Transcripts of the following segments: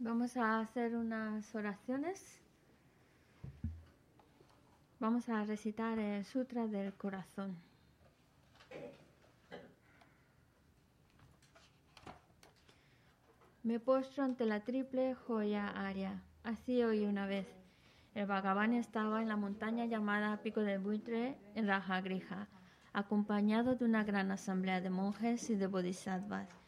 Vamos a hacer unas oraciones. Vamos a recitar el Sutra del Corazón. Me postro ante la triple joya aria. Así hoy una vez. El Bhagavan estaba en la montaña llamada Pico del Buitre en Rajagrija, acompañado de una gran asamblea de monjes y de bodhisattvas.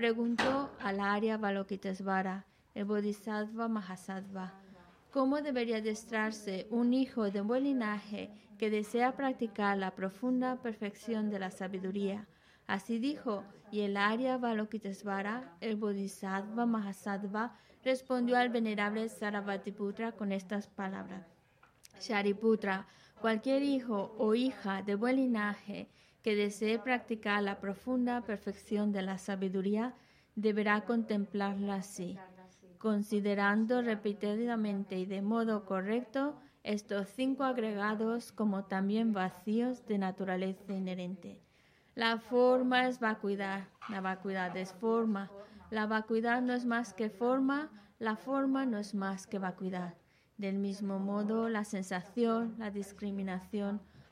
preguntó al Arya Balokitesvara, el Bodhisattva Mahasattva, ¿cómo debería adestrarse un hijo de buen linaje que desea practicar la profunda perfección de la sabiduría? Así dijo, y el Arya Balokitesvara, el Bodhisattva Mahasattva, respondió al venerable Sarabhatiputra con estas palabras. Shariputra, cualquier hijo o hija de buen linaje que desee practicar la profunda perfección de la sabiduría deberá contemplarla así, considerando repetidamente y de modo correcto estos cinco agregados como también vacíos de naturaleza inherente. La forma es vacuidad, la vacuidad es forma, la vacuidad no es más que forma, la forma no es más que vacuidad. Del mismo modo, la sensación, la discriminación,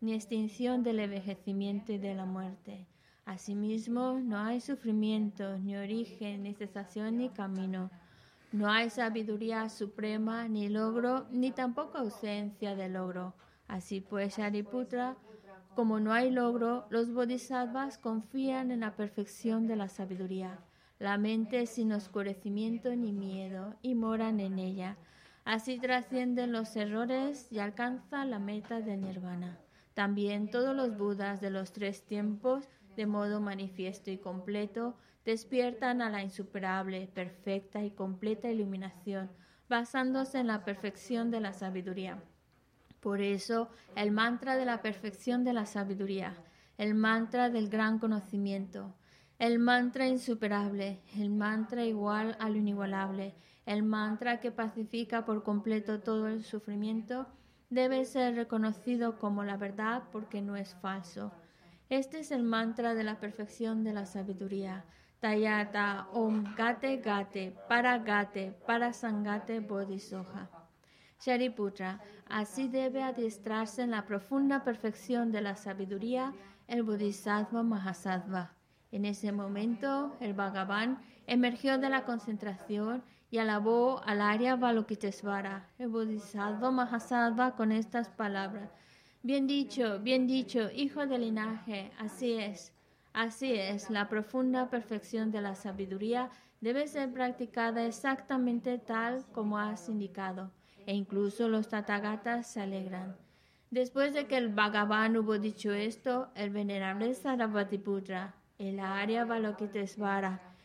ni extinción del envejecimiento y de la muerte. Asimismo, no hay sufrimiento, ni origen, ni cesación, ni camino. No hay sabiduría suprema, ni logro, ni tampoco ausencia de logro. Así pues, Shariputra, como no hay logro, los bodhisattvas confían en la perfección de la sabiduría. La mente sin oscurecimiento ni miedo y moran en ella. Así trascienden los errores y alcanzan la meta de nirvana. También todos los Budas de los tres tiempos, de modo manifiesto y completo, despiertan a la insuperable, perfecta y completa iluminación, basándose en la perfección de la sabiduría. Por eso, el mantra de la perfección de la sabiduría, el mantra del gran conocimiento, el mantra insuperable, el mantra igual al inigualable, el mantra que pacifica por completo todo el sufrimiento, debe ser reconocido como la verdad porque no es falso. Este es el mantra de la perfección de la sabiduría. Tayata Om Gate Gate Para Gate Para Sangate Bodhisoha. Shariputra, así debe adiestrarse en la profunda perfección de la sabiduría el Bodhisattva Mahasattva. En ese momento, el Bhagavan emergió de la concentración y alabó al Arya Balokitesvara, el Bodhisattva Mahasattva, con estas palabras. Bien dicho, bien dicho, hijo del linaje, así es. Así es, la profunda perfección de la sabiduría debe ser practicada exactamente tal como has indicado, e incluso los tatagatas se alegran. Después de que el Bhagavan hubo dicho esto, el venerable Sarabhatiputra, el Arya Balokitesvara,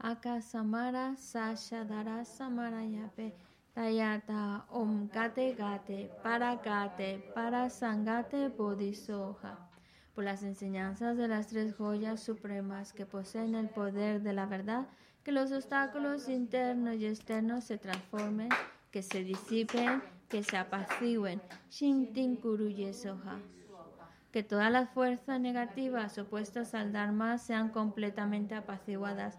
Akasamara Sashadara Samarayape Tayata Om Gate Gate Para Gate Para Sangate Bodhisoha. Por las enseñanzas de las tres joyas supremas que poseen el poder de la verdad, que los obstáculos internos y externos se transformen, que se disipen, que se apacigüen. Shintin Soha que todas las fuerzas negativas opuestas al Dharma sean completamente apaciguadas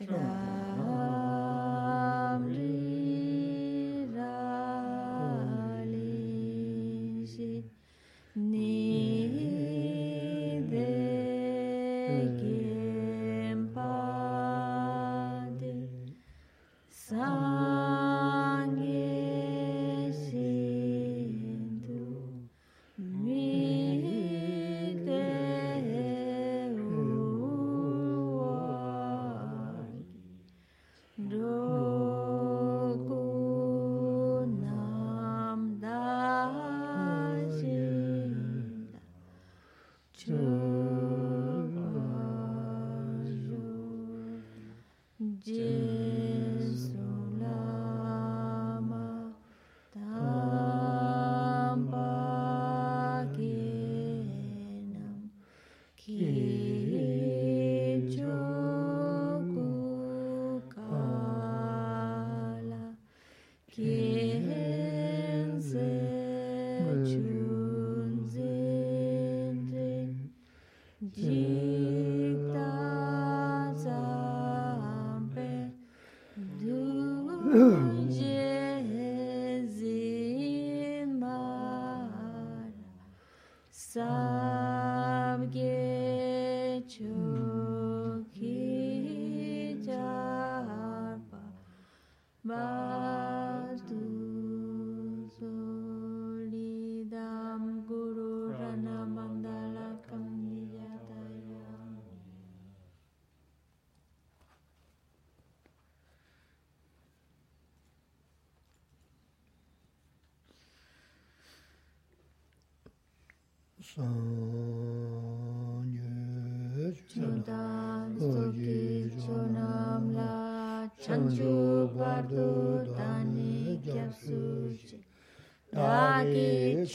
Yeah.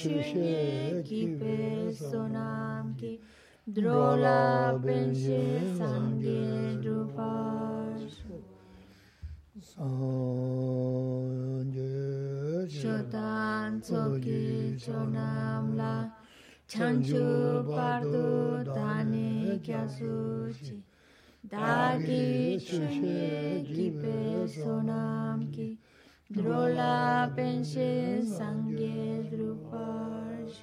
équipé son âme qui drola penche sangue drupage. Sanje Shotan soki chonam la chanchu pardu dani kya suchi. Dagi chunye kipe sonam ki. Drola benje sangye drupash.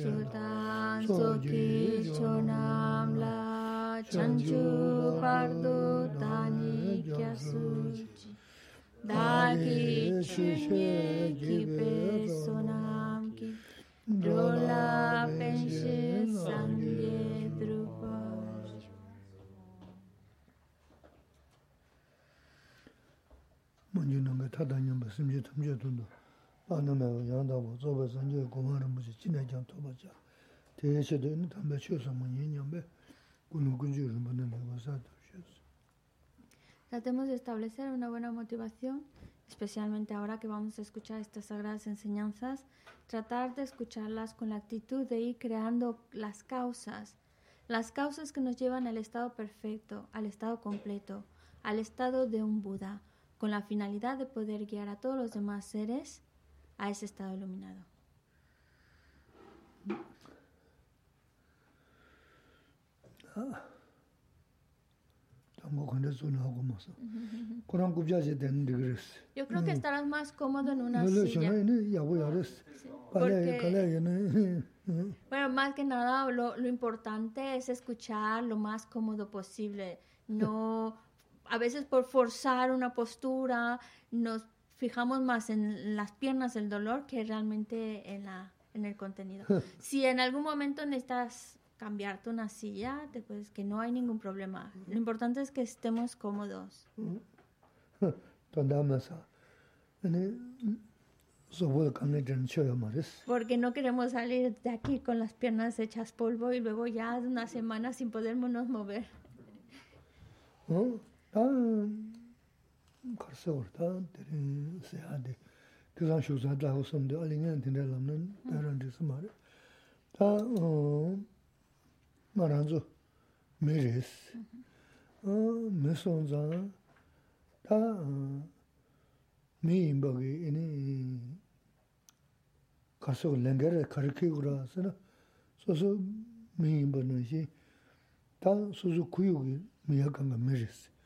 Chutan soki chonam la chanchu pardo tani kya suchi. Dagi chushe kipe sonam ki. dola penshe sangye Tratemos de establecer una buena motivación, especialmente ahora que vamos a escuchar estas sagradas enseñanzas, tratar de escucharlas con la actitud de ir creando las causas, las causas que nos llevan al estado perfecto, al estado completo, al estado de un Buda, con la finalidad de poder guiar a todos los demás seres a ese estado iluminado. Yo creo que estarás más cómodo en una silla. bueno, más que nada lo, lo importante es escuchar lo más cómodo posible. No, a veces por forzar una postura, nos fijamos más en las piernas del dolor que realmente en, la, en el contenido. si en algún momento necesitas cambiarte una silla, te puedes, que no hay ningún problema. Lo importante es que estemos cómodos. Porque no queremos salir de aquí con las piernas hechas polvo y luego ya una semana sin podernos mover. 다 가서 오르다 되는 세아데 그간 쇼자다 호섬데 알링은 된다라면 다른 데서 말해 다어 말한조 메레스 어 메손자 다 메임버기 이니 가서 랭게를 가르키고라서는 소소 메임버는 시다 소소 구역이 미약한 거 메레스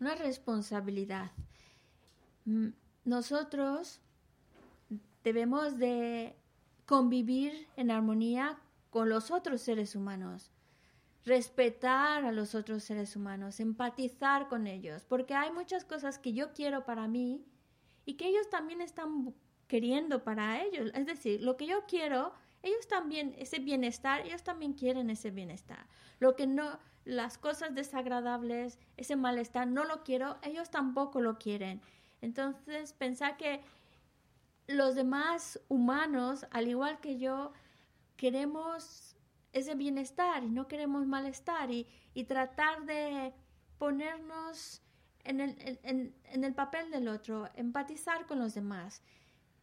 una responsabilidad. Nosotros debemos de convivir en armonía con los otros seres humanos, respetar a los otros seres humanos, empatizar con ellos, porque hay muchas cosas que yo quiero para mí y que ellos también están queriendo para ellos. Es decir, lo que yo quiero, ellos también, ese bienestar, ellos también quieren ese bienestar. Lo que no, las cosas desagradables, ese malestar, no lo quiero, ellos tampoco lo quieren. Entonces, pensar que los demás humanos, al igual que yo, queremos ese bienestar y no queremos malestar y, y tratar de ponernos en el, en, en el papel del otro, empatizar con los demás,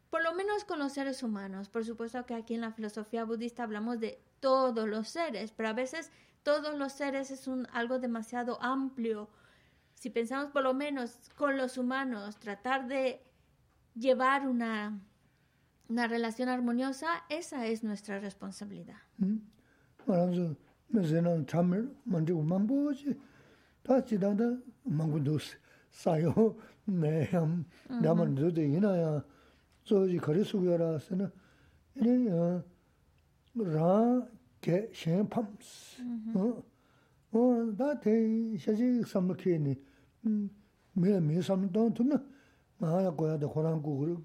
por lo menos con los seres humanos. Por supuesto que aquí en la filosofía budista hablamos de todos los seres, pero a veces todos los seres es un, algo demasiado amplio. Si pensamos por lo menos con los humanos, tratar de llevar una, una relación armoniosa, esa es nuestra responsabilidad. ¿Mm? kē shēng pāms. Wā dā tē shēchī sāma kē nī, mē mē sāma dāng tū nā, mā yā guyā dā khurāng gu gu rū,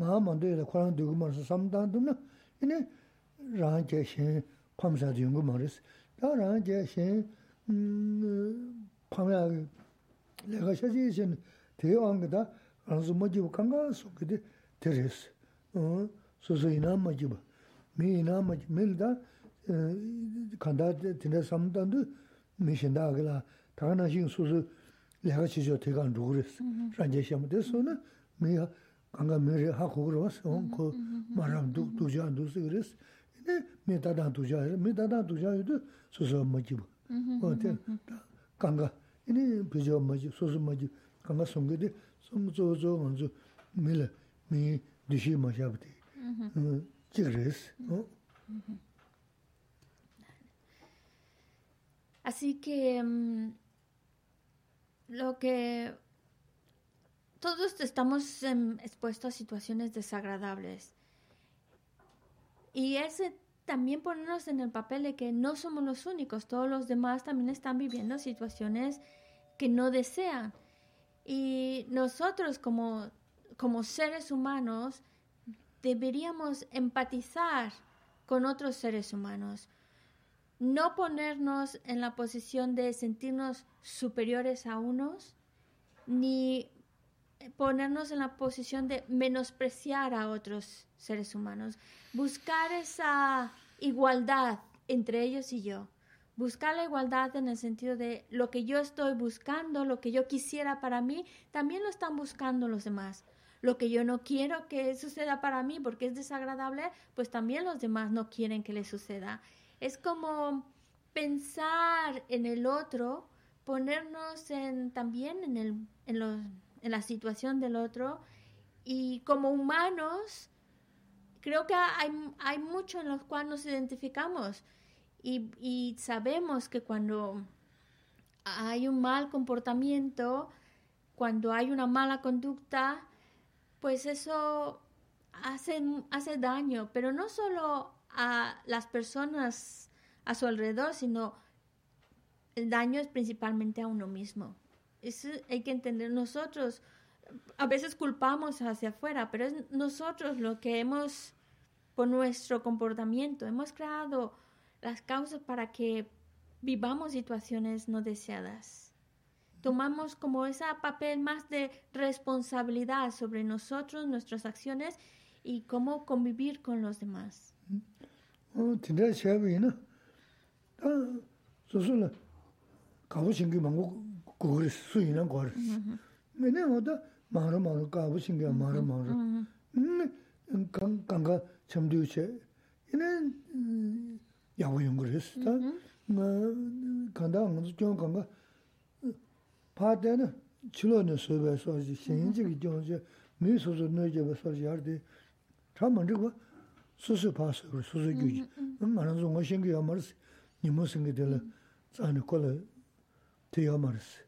mā mā dā yā dā khurāng dā gu mā rā sāma dāng tū nā, yinā rāng kē shēng pāms dā yung gu mā rā sī. Dā rāng kē shēng pāng yā lē gā shēchī shēng tē wāng gā dā rāng sū mā jība kāng gā sū kē tē rē sī, sū sū yinā mā jība. mi ina ma mil da kanda tinda samdandu mi shinda agla taga na shing susu lega chijo tegan ruguris ranje shamu deso na mi kanga mi re ha kugurwas on ko maram duk duja dusi giris ine mi dadan duja mi dadan duja yudu susu majib o te kanga ine pijo majib susu majib kanga songi de som zo zo onzu mi le mi dishi majabdi quieres, ¿no? Así que mm, lo que todos estamos em, expuestos a situaciones desagradables. Y ese también ponernos en el papel de que no somos los únicos, todos los demás también están viviendo situaciones que no desean. Y nosotros como, como seres humanos deberíamos empatizar con otros seres humanos, no ponernos en la posición de sentirnos superiores a unos, ni ponernos en la posición de menospreciar a otros seres humanos, buscar esa igualdad entre ellos y yo, buscar la igualdad en el sentido de lo que yo estoy buscando, lo que yo quisiera para mí, también lo están buscando los demás. Lo que yo no quiero que suceda para mí porque es desagradable, pues también los demás no quieren que le suceda. Es como pensar en el otro, ponernos en, también en, el, en los en la situación del otro. Y como humanos, creo que hay, hay mucho en los cuales nos identificamos y, y sabemos que cuando hay un mal comportamiento, cuando hay una mala conducta, pues eso hace, hace daño, pero no solo a las personas a su alrededor, sino el daño es principalmente a uno mismo. Eso hay que entender nosotros. A veces culpamos hacia afuera, pero es nosotros lo que hemos, por nuestro comportamiento, hemos creado las causas para que vivamos situaciones no deseadas. Tomamos como ese papel más de responsabilidad sobre nosotros, nuestras acciones y cómo convivir con los demás. Oh, kukuri suyi na kwa risi. Mene wada mahara mahara kaabu shingi mahara mahara. Kanga chamdi uche, ine yawu yungu risi. Ta kanda anganzu kiong kanga paade na chilo na suwa suwaji, shenyin chigi kiong che, mi susu nui jeba suwaji yardi, cha mandrikwa susu paa suwa, susu gyuji. Maranzu nga shingi ya marisi, nimo singi dila, zani kola tiya marisi.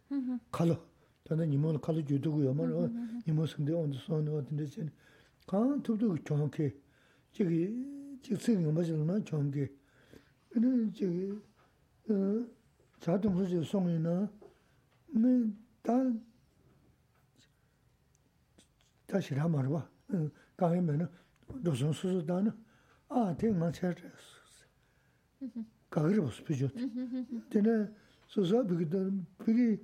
칼로 다나 니모는 칼로 주도고요 말어 니모 선대 온도 손이 어딘데 전 강, 두두 정확히 저기 직승이 맞으 네다 다시 한 말을 봐 강이면은 무슨 수수다는 아 대만 찾았어 그 가그르스 피죠. 되네 소소 비기도 비기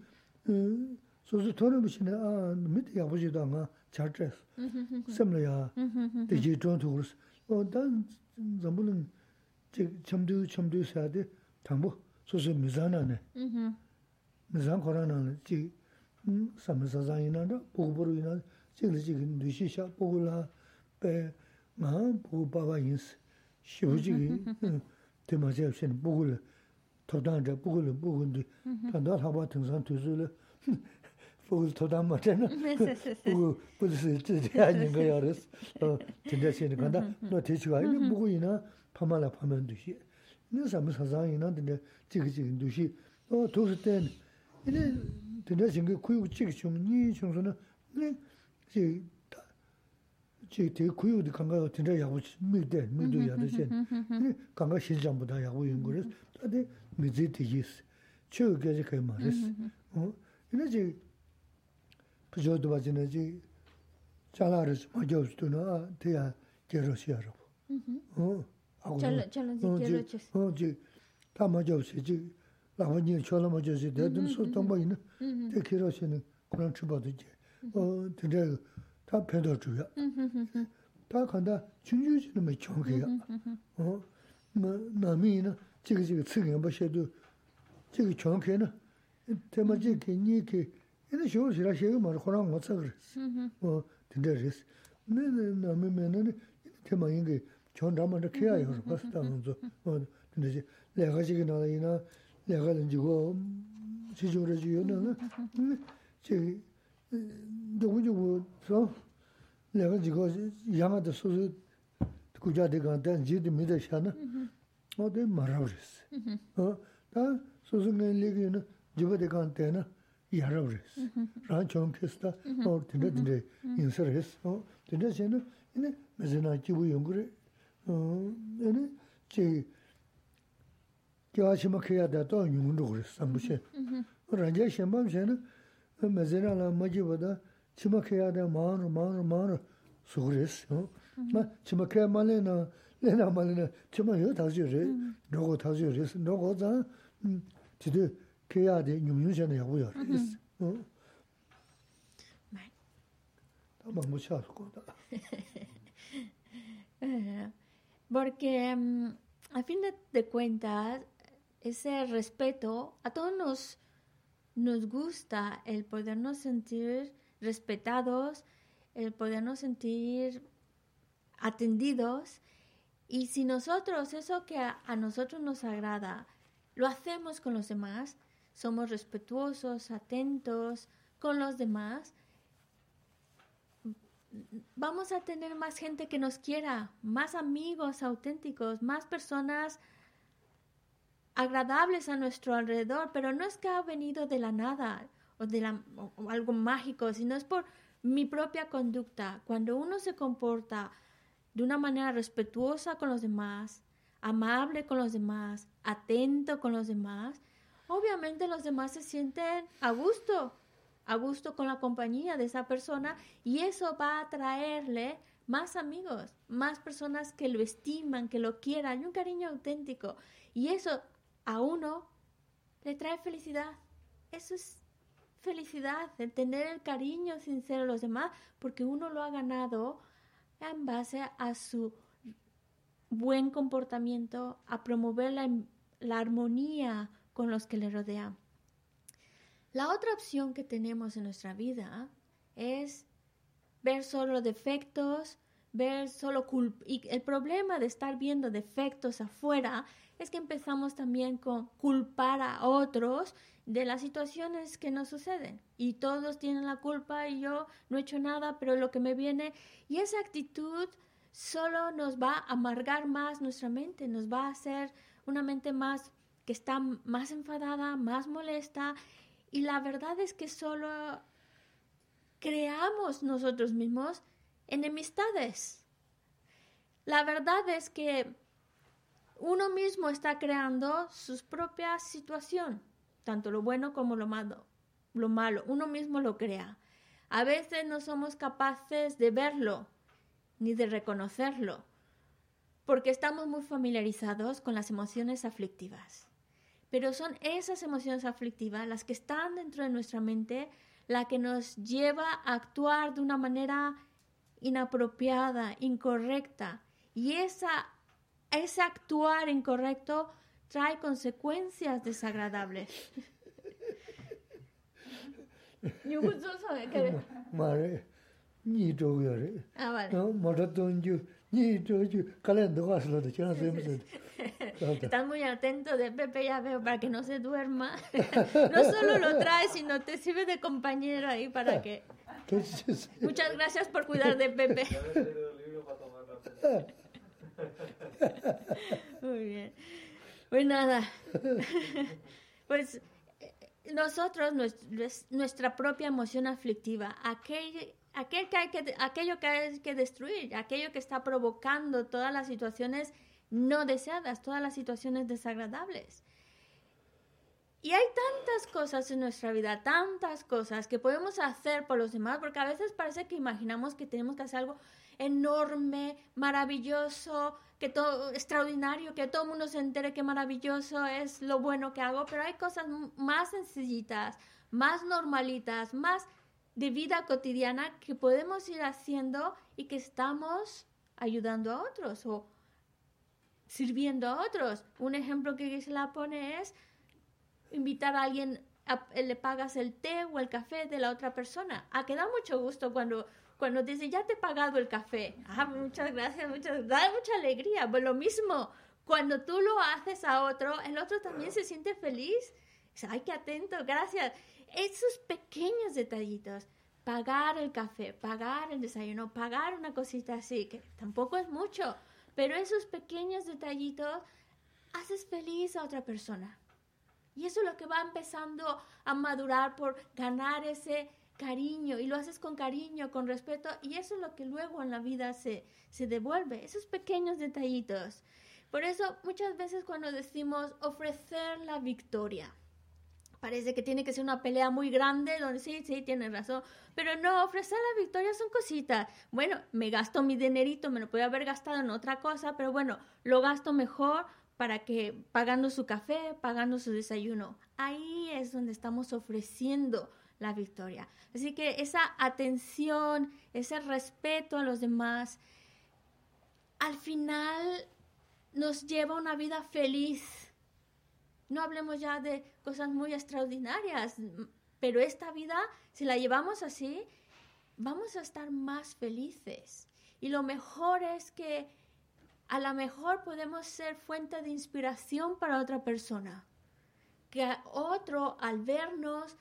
소소 토는 무슨 아 밑에 아버지도 아마 잘 됐어. 셈려야 되지 좀 도르스. 어단 전부는 제 점도 점도 해야 돼. 당부 소소 미산하네. 미산 거라는 지 삼사자이나도 보고버리나 지금 지금 뉘시샤 보고라 배 마음 mizan korana chi sami sasan ina da pokuburu ina chikli chikli nushi sha pokula pe nga poku baba yinsi shivu chikli tima chayab shini pokula todan cha pokula pokundi tanda haba tingsan tuzu la pokula todan ma chayna poku pulisi chidaya nyinga yaris tinda shini kanda no techiga ina poku ina pama la pama nushi ina sami sasan ina tinda chikli chikli nushi o tuksi teni 이나 파말라 파면 두시. 네 사람 사장이나 근데 지금 두시 어 도스 때 이제 근데 지금 그 지금 좀니 정도는 네 지금 제 대구요도 간가 진짜 야고 미대 미도 야듯이 간가 실장보다 야고 연구를 다데 미지 되겠어 저게 그 말이스 어 이제 부조도 봐지는지 잘하르지 맞아 없으나 대야 게러시야로 어 하고 잘 잘은 게러치 어지 다 맞아 없지 라원이 처럼 맞아 지 대든 소통 뭐 있는 대 게러시는 그런 주바도 이제 어 근데 다 배도 주야. 다 간다 준주지는 뭐 좋게야. 어. 뭐 남이는 지금 지금 쓰긴 뭐 셔도 지금 좋게는 대마지 괜히게 이제 쇼시라 셔가 말 호랑 못 써. 어 근데스. 네네 남이면은 대마 이게 좋은 담을 해야 해요. 봤다면서. 어 근데 내가 지금 나이나 내가 이제고 지조를 지요는 제 누구누구 저 내가 지금 양아도 소소 구자대 간다 지도 믿어 샤나 어디 말아버렸어 어다 소소는 얘기는 지버대 간다나 야라버렸어 란 좀케스다 어 근데 근데 인서했어 어 근데 쟤는 이네 매제나 지부 연구를 어 얘네 제 gyāshima khyā dātā nyung rūg rī sāmbu shē. Mm-hmm. Rāngyā shēmbām shē na, mē zirā lā mā jība dā, chima khyā dā mā rū, mā rū, mā rū, sūg rī sī. Chima khyā mā lē na, lē na mā lē na, chima yō tā shī rī, rōgō tā shī rī sī, rōgō tā, titī khyā dā nyung nyung shē na yā gu yā rī sī. Tā mā mū chā sū kō tā. Porque, um, a fin de cuentas, ese respeto a todos nos nos gusta el podernos sentir respetados, el podernos sentir atendidos. Y si nosotros, eso que a, nosotros nos agrada, lo hacemos con los demás, somos respetuosos, atentos con los demás, vamos a tener más gente que nos quiera, más amigos auténticos, más personas agradables a nuestro alrededor, pero no es que ha venido de la nada o de algo mágico, sino es por mi propia conducta. Cuando uno se comporta de una manera respetuosa con los demás, amable con los demás, atento con los demás, obviamente los demás se sienten a gusto, a gusto con la compañía de esa persona y eso va a traerle más amigos, más personas que lo estiman, que lo quieran, y un cariño auténtico. Y eso a uno le trae felicidad. Eso es felicidad, el tener el cariño sincero de los demás, porque uno lo ha ganado en base a su buen comportamiento, a promover la, la armonía con los que le rodean. La otra opción que tenemos en nuestra vida es ver solo defectos, ver solo culpa. Y el problema de estar viendo defectos afuera es que empezamos también con culpar a otros de las situaciones que nos suceden. Y todos tienen la culpa y yo no he hecho nada, pero lo que me viene. Y esa actitud solo nos va a amargar más nuestra mente, nos va a hacer una mente más que está más enfadada, más molesta. Y la verdad es que solo creamos nosotros mismos enemistades. La verdad es que uno mismo está creando su propia situación, tanto lo bueno como lo malo. Lo malo, uno mismo lo crea. A veces no somos capaces de verlo ni de reconocerlo. porque estamos muy familiarizados con las emociones aflictivas. Pero son esas emociones aflictivas las que están dentro de nuestra mente, la que nos lleva a actuar de una manera inapropiada, incorrecta. Y esa, ese actuar incorrecto trae consecuencias desagradables. Ah, vale. Estás muy atento de Pepe, ya veo, para que no se duerma. No solo lo trae, sino te sirve de compañero ahí para que... Muchas gracias por cuidar de Pepe. Muy bien. Pues nada. Pues nosotros, nuestra propia emoción aflictiva, aquel, aquel que hay que, aquello que hay que destruir, aquello que está provocando todas las situaciones no deseadas, todas las situaciones desagradables. Y hay tantas cosas en nuestra vida, tantas cosas que podemos hacer por los demás, porque a veces parece que imaginamos que tenemos que hacer algo enorme, maravilloso, que todo extraordinario, que todo el mundo se entere que maravilloso es lo bueno que hago, pero hay cosas más sencillitas, más normalitas, más de vida cotidiana que podemos ir haciendo y que estamos ayudando a otros o sirviendo a otros. Un ejemplo que la pone es invitar a alguien, le pagas el té o el café de la otra persona. A que da mucho gusto cuando cuando dice, ya te he pagado el café. Ah, muchas gracias, muchas Da mucha alegría. Pues lo mismo, cuando tú lo haces a otro, el otro también se siente feliz. Ay, qué atento, gracias. Esos pequeños detallitos. Pagar el café, pagar el desayuno, pagar una cosita así, que tampoco es mucho, pero esos pequeños detallitos haces feliz a otra persona. Y eso es lo que va empezando a madurar por ganar ese cariño y lo haces con cariño, con respeto y eso es lo que luego en la vida se, se devuelve, esos pequeños detallitos. Por eso muchas veces cuando decimos ofrecer la victoria, parece que tiene que ser una pelea muy grande, donde sí, sí, tiene razón, pero no, ofrecer la victoria son cositas. Bueno, me gasto mi dinerito, me lo puedo haber gastado en otra cosa, pero bueno, lo gasto mejor para que pagando su café, pagando su desayuno. Ahí es donde estamos ofreciendo la victoria. Así que esa atención, ese respeto a los demás, al final nos lleva a una vida feliz. No hablemos ya de cosas muy extraordinarias, pero esta vida, si la llevamos así, vamos a estar más felices. Y lo mejor es que a lo mejor podemos ser fuente de inspiración para otra persona. Que otro, al vernos,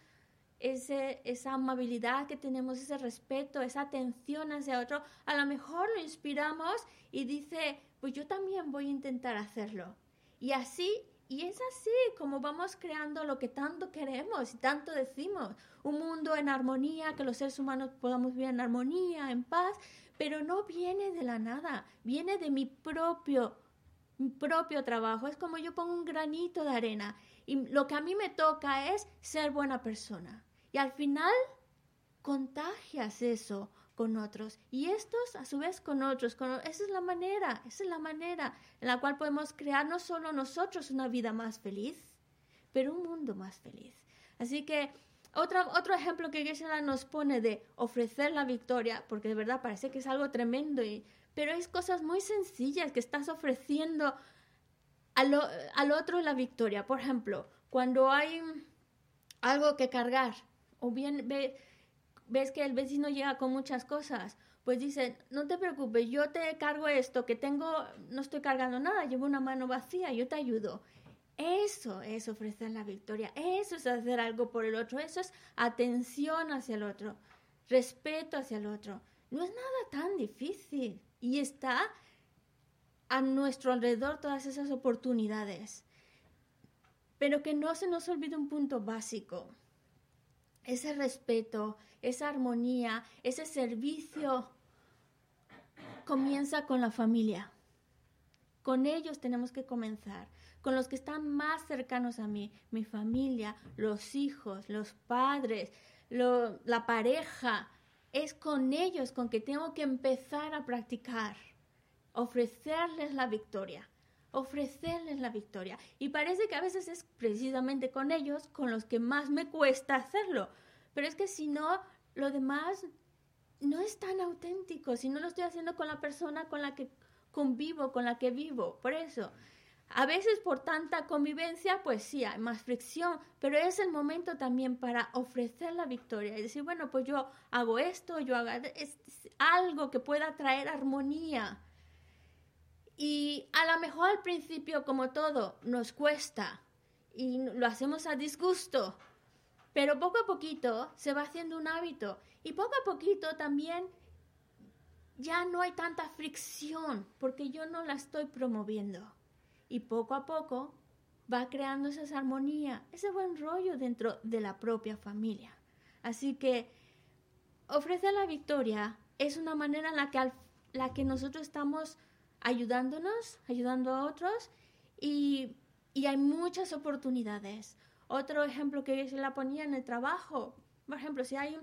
ese, esa amabilidad que tenemos, ese respeto, esa atención hacia otro, a lo mejor lo inspiramos y dice, pues yo también voy a intentar hacerlo. Y así, y es así como vamos creando lo que tanto queremos y tanto decimos, un mundo en armonía, que los seres humanos podamos vivir en armonía, en paz, pero no viene de la nada, viene de mi propio mi propio trabajo, es como yo pongo un granito de arena y lo que a mí me toca es ser buena persona. Y al final contagias eso con otros y estos a su vez con otros. esa es la manera, esa es la manera en la cual podemos crear no solo nosotros una vida más feliz, pero un mundo más feliz. Así que otro, otro ejemplo que Geshe nos pone de ofrecer la victoria, porque de verdad parece que es algo tremendo, y, pero es cosas muy sencillas que estás ofreciendo al, al otro la victoria. Por ejemplo, cuando hay algo que cargar, o bien ves que el vecino llega con muchas cosas, pues dice, no te preocupes, yo te cargo esto, que tengo, no estoy cargando nada, llevo una mano vacía, yo te ayudo. Eso es ofrecer la victoria, eso es hacer algo por el otro, eso es atención hacia el otro, respeto hacia el otro. No es nada tan difícil y está a nuestro alrededor todas esas oportunidades. Pero que no se nos olvide un punto básico ese respeto, esa armonía, ese servicio comienza con la familia. Con ellos tenemos que comenzar, con los que están más cercanos a mí, mi familia, los hijos, los padres, la pareja. Es con ellos con que tengo que empezar a practicar ofrecerles la victoria, ofrecerles la victoria. Y parece que a veces es precisamente con ellos con los que más me cuesta hacerlo, pero es que si no, lo demás no es tan auténtico, si no lo estoy haciendo con la persona con la que convivo, con la que vivo. Por eso, a veces por tanta convivencia, pues sí, hay más fricción, pero es el momento también para ofrecer la victoria y decir, bueno, pues yo hago esto, yo hago algo que pueda traer armonía. Y a lo mejor al principio, como todo, nos cuesta y lo hacemos a disgusto, pero poco a poquito se va haciendo un hábito y poco a poquito también ya no hay tanta fricción porque yo no la estoy promoviendo. Y poco a poco va creando esa armonía, ese buen rollo dentro de la propia familia. Así que ofrecer la victoria es una manera en la que, la que nosotros estamos ayudándonos, ayudando a otros y, y hay muchas oportunidades. Otro ejemplo que se la ponía en el trabajo, por ejemplo, si hay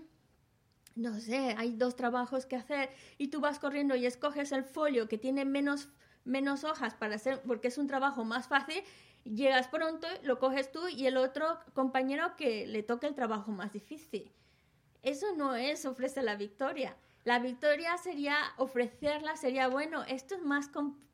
no sé, hay dos trabajos que hacer y tú vas corriendo y escoges el folio que tiene menos, menos hojas para hacer, porque es un trabajo más fácil, llegas pronto, lo coges tú y el otro compañero que le toca el trabajo más difícil. Eso no es ofrecer la victoria. La victoria sería ofrecerla, sería, bueno, esto es más,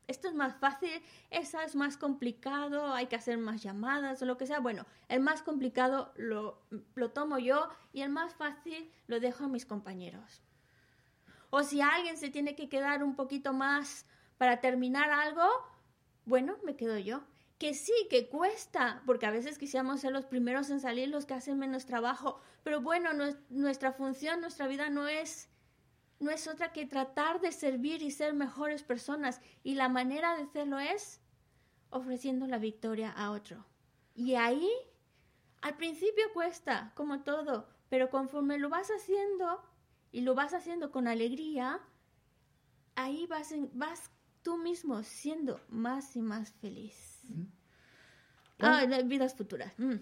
esto es más fácil, esa es más complicado, hay que hacer más llamadas o lo que sea. Bueno, el más complicado lo, lo tomo yo y el más fácil lo dejo a mis compañeros. O si alguien se tiene que quedar un poquito más para terminar algo, bueno, me quedo yo. Que sí, que cuesta, porque a veces quisiéramos ser los primeros en salir, los que hacen menos trabajo, pero bueno, nuestra función, nuestra vida no es no es otra que tratar de servir y ser mejores personas. Y la manera de hacerlo es ofreciendo la victoria a otro. Y ahí, al principio cuesta, como todo, pero conforme lo vas haciendo y lo vas haciendo con alegría, ahí vas, vas tú mismo siendo más y más feliz. Mm. Ah, vidas futuras. Mm.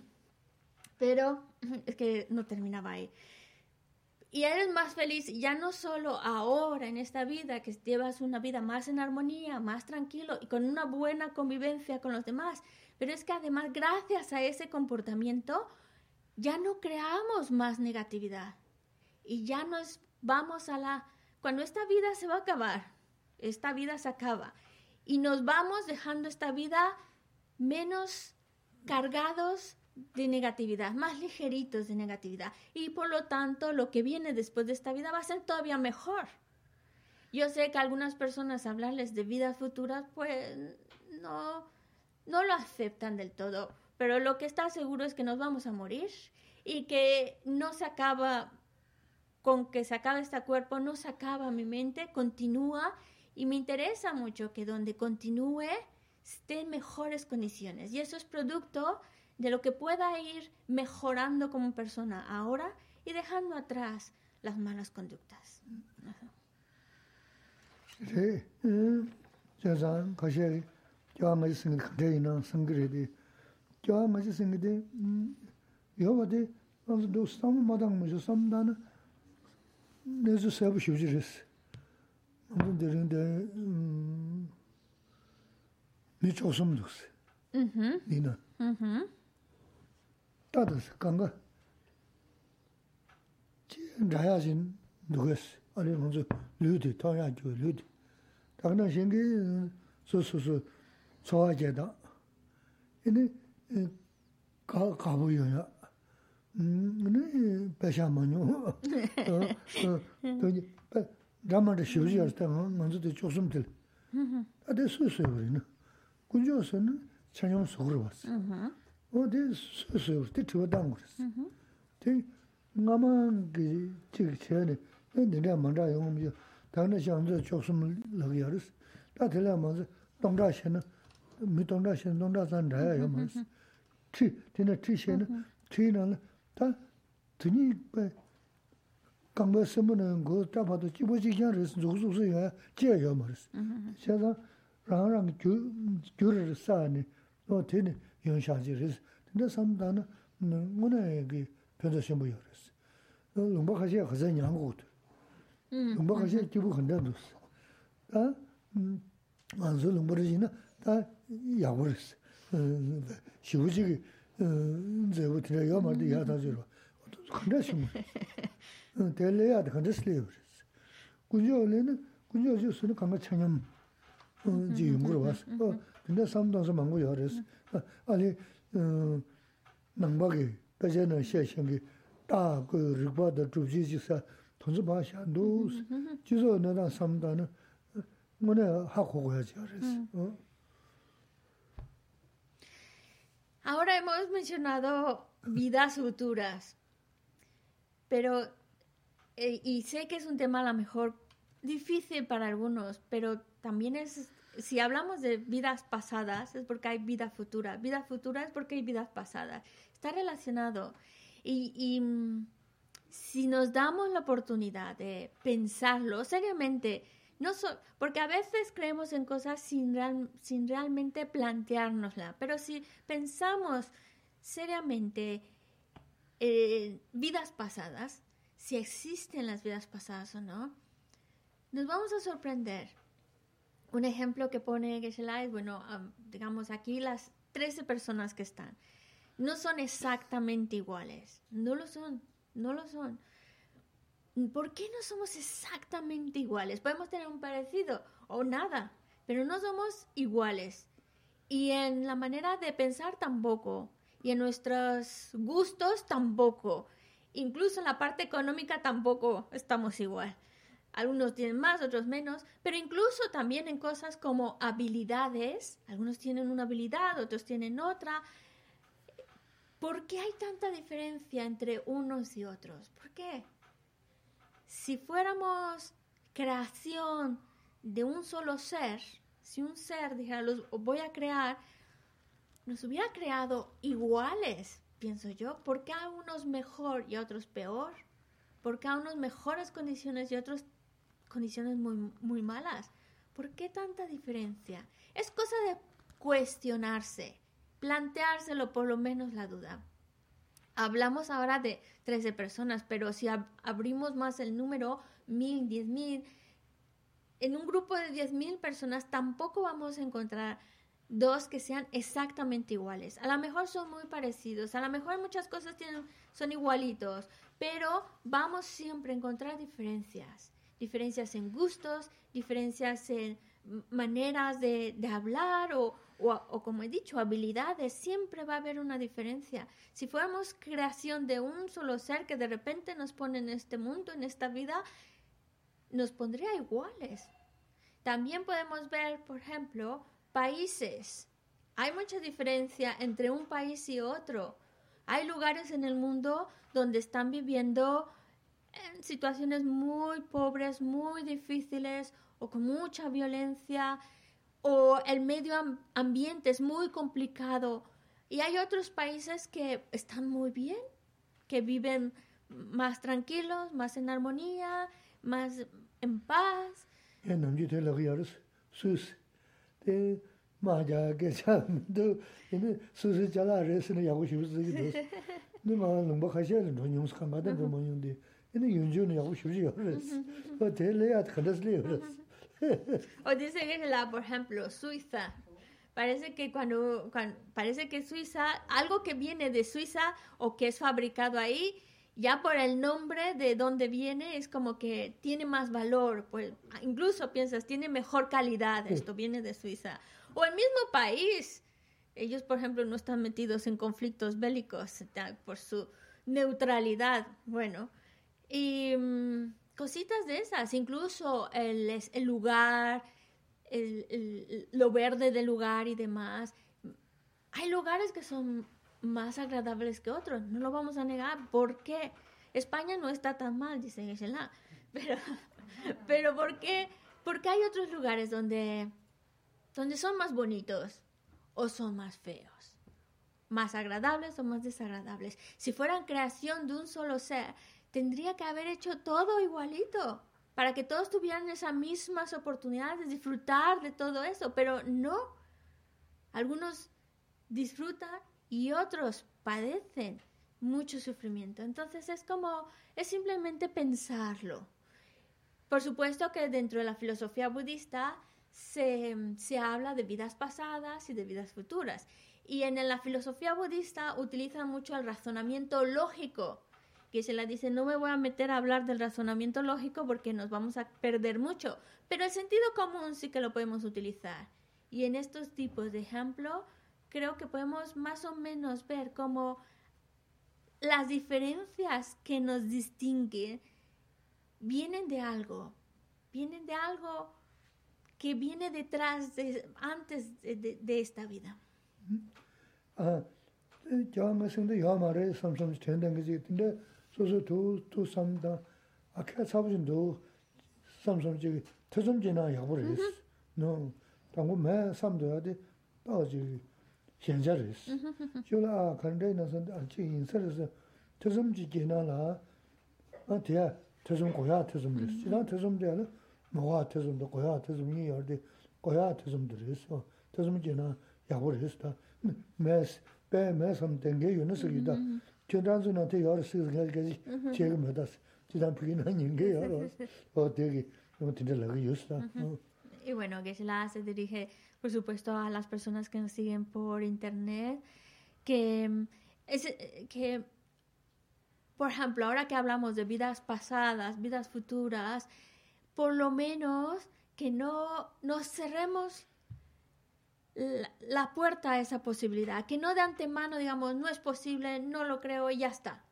Pero es que no terminaba ahí y eres más feliz ya no solo ahora en esta vida, que llevas una vida más en armonía, más tranquilo y con una buena convivencia con los demás, pero es que además gracias a ese comportamiento ya no creamos más negatividad y ya nos vamos a la... Cuando esta vida se va a acabar, esta vida se acaba y nos vamos dejando esta vida menos cargados de negatividad, más ligeritos de negatividad. Y por lo tanto, lo que viene después de esta vida va a ser todavía mejor. Yo sé que algunas personas hablarles de vidas futuras, pues no, no lo aceptan del todo. Pero lo que está seguro es que nos vamos a morir y que no se acaba con que se acabe este cuerpo, no se acaba mi mente, continúa y me interesa mucho que donde continúe esté en mejores condiciones. Y eso es producto de lo que pueda ir mejorando como persona ahora y dejando atrás las malas conductas. Sí, saben, casi ya 따듯 간가 라야진 누구스 아니 먼저 류디 타야죠 류디. 당나 생기 소소소 소화제다. 이니 가 가보여야. 음 배샤만요 또 라마데 쇼지였다 먼저 또 조심들. 아데 소소요 그러나 군조선 전용 속으로 왔어. 어디 소소 때 저당 그랬어. 대 나만 그 지금 전에 내가 먼저 용음이 당내想着 조금 러기어스. 다 들려면서 동자신은 미 동자신 동자산 나야 요면서. 티 되는 티신은 티는 다 드니 배 강가 쓰면은 그 잡아도 집어지게 하면서 조수수야 제요 말았어. 제가 라랑 주 주를 쌓네. 어 되네. 연샤지 그래서 근데 삼다는 뭐네 그 변자 신부 요랬어 농바 가시 가서 냥고 음 농바 가시 기부 한다도 아 안서 넘버지나 다 야고르스 시부지기 제부 들어야 말도 야다지로 근데서 뭐 대래야 근데스래요 군요는 군요 주스는 강가 창념 지 연구로 왔어 어 근데 삼동서 망고 열었어 아니 어 남박이 그전에 시행이 다그 리바더 주지지사 돈서 봐샤 노스 지서 내가 삼다는 Ahora hemos mencionado vidas futuras, pero, eh, y sé que es un tema a lo mejor difícil para algunos, pero también es, si hablamos de vidas pasadas, es porque hay vida futura. Vida futura es porque hay vidas pasadas. Está relacionado. Y, mm, si nos damos la oportunidad de pensarlo seriamente, no porque a veces creemos en cosas sin, sin realmente planteárnosla, pero si pensamos seriamente en vidas pasadas, si existen las vidas pasadas o no, nos vamos a sorprender. Un ejemplo que pone Geshe-la es, bueno, digamos aquí las 13 personas que están, no son exactamente iguales, no lo son, no lo son. ¿por qué no somos exactamente iguales? Podemos tener un parecido o nada, pero no somos iguales. Y en la manera de pensar tampoco, y en nuestros gustos tampoco. Incluso en la parte económica tampoco estamos igual. Algunos tienen más, otros menos, pero incluso también en cosas como habilidades. Algunos tienen una habilidad, otros tienen otra. ¿Por qué hay tanta diferencia entre unos y otros? ¿Por qué? si fuéramos creación de un solo ser, si un ser dijera, los voy a crear, nos hubiera creado iguales, pienso yo, porque a unos mejor y a otros peor, porque a unos mejores condiciones y a otros condiciones muy, muy malas. ¿Por qué tanta diferencia? Es cosa de cuestionarse, planteárselo por lo menos la duda. Hablamos ahora de 13 personas, pero si abrimos más el número, mil, diez mil, en un grupo de diez mil personas tampoco vamos a encontrar dos que sean exactamente iguales. A lo mejor son muy parecidos, a lo mejor muchas cosas tienen, son igualitos, pero vamos siempre a encontrar diferencias. Diferencias en gustos, diferencias en maneras de, hablar o, o, como he dicho, habilidades, siempre va a haber una diferencia. Si fuéramos creación de un solo ser que de repente nos pone en este mundo, en esta vida, nos pondría iguales. También podemos ver, por ejemplo, países. Hay mucha diferencia entre un país y otro. Hay lugares en el mundo donde están viviendo en situaciones muy pobres, muy difíciles o con mucha violencia o el medio ambiente es muy complicado. Y hay otros países que están muy bien, que viven más tranquilos, más en armonía, más en paz. O dice que la, por ejemplo, Suiza. Parece que cuando, parece que Suiza, algo que viene de Suiza o que es fabricado ahí, ya por el nombre de dónde viene es como que tiene más valor, pues incluso piensas tiene mejor calidad, esto viene de Suiza. O el mismo país. Ellos, por ejemplo, no están metidos en conflictos bélicos por su neutralidad. Bueno, y mm, cositas de esas, incluso el, el lugar, el, lo verde del lugar y demás. Hay lugares que son más agradables que otros, no lo vamos a negar. ¿Por qué? España no está tan mal, dice Geshe-la, pero, pero ¿por qué? Porque hay otros lugares donde, donde son más bonitos o son más feos, más agradables o más desagradables. Si fueran creación de un solo ser, tendría que haber hecho todo igualito para que todos tuvieran esas mismas oportunidades de disfrutar de todo eso, pero no. Algunos disfrutan y otros padecen mucho sufrimiento. Entonces es como, es simplemente pensarlo. Por supuesto que dentro de la filosofía budista se, se habla de vidas pasadas y de vidas futuras. Y en la filosofía budista utilizan mucho el razonamiento lógico, que se la dice, no me voy a meter a hablar del razonamiento lógico porque nos vamos a perder mucho, pero el sentido común sí que lo podemos utilizar. Y en estos tipos de ejemplo, creo que podemos más o menos ver cómo las diferencias que nos distinguen vienen de algo, vienen de algo que viene detrás de, antes de, de, de esta vida. 생도 야마레 삼삼 텐된 게지 근데 소소 두두 삼다 아까 사부진도 삼삼 지 터좀지나 야버렸어. 너 당고 매 삼도야 돼. 따지 현자랬어. 저라 간데 나서 안치 인설에서 터좀지 지나라. 아, 대야 터좀 고야 터좀됐어. 지나 터좀되는 뭐가 터좀도 고야 터좀이 열대 고야 터좀들었어. 터좀지나 야버렸어. 매스 배 매섬 된게 유너스기다. 전단수한테 여러 시간 갈게지. 제가 못했어. 지단 부기는 인게 여러. 어 되게 뭐 진짜 유스다. Y bueno, Geshe-la se dirige, por supuesto, a las personas que nos siguen por internet, que, es, que, por ejemplo, ahora que hablamos de vidas pasadas, vidas futuras, por lo menos que no nos cerremos la, puerta a esa posibilidad, que no de antemano digamos, no es posible, no lo creo y ya está.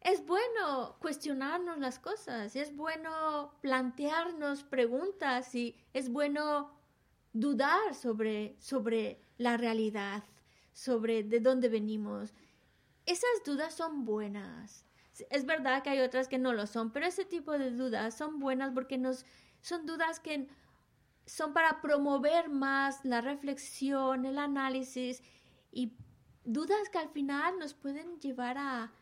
Es bueno cuestionarnos las cosas, es bueno plantearnos preguntas y es bueno dudar sobre, sobre la realidad, sobre de dónde venimos. Esas dudas son buenas. Es verdad que hay otras que no lo son, pero ese tipo de dudas son buenas porque nos, son dudas que son para promover más la reflexión, el análisis y dudas que al final nos pueden llevar a,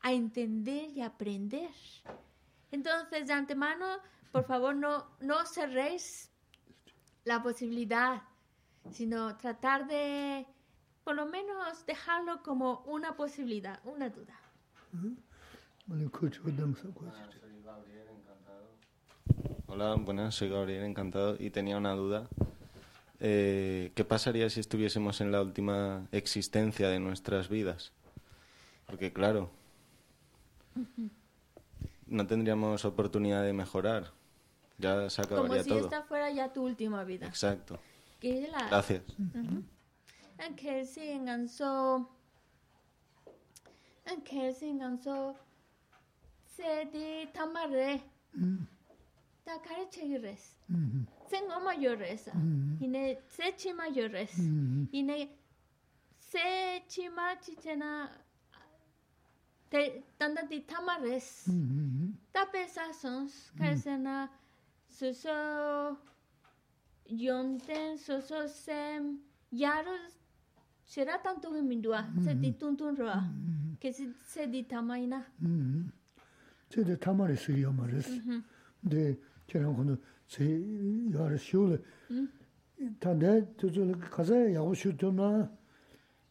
a entender y aprender. Entonces, de antemano, por favor, no, no cerréis la posibilidad, sino tratar de, por lo menos, dejarlo como una posibilidad, una duda. Hola, buenas, soy Gabriel, encantado. Y tenía una duda. Eh, ¿Qué pasaría si estuviésemos en la última existencia de nuestras vidas? Porque claro, no tendríamos oportunidad de mejorar. Ya se acabaría Como si todo. esta fuera ya tu última vida. Exacto. Que la... Gracias. Que sin anso... Que sin anso... Se di tamare. Ta kare chegires. Sengo mayores. Ine se chi mayores. Ine se chima chichena te tanda di tamares ta pesa sons karsena soso yonten soso sem yaros será tanto que mindua se di tuntun roa que se di tamaina se de tamare se yo mares de 저런 거는 제 여러 쇼를 다내 저저 가서 야고 쇼도나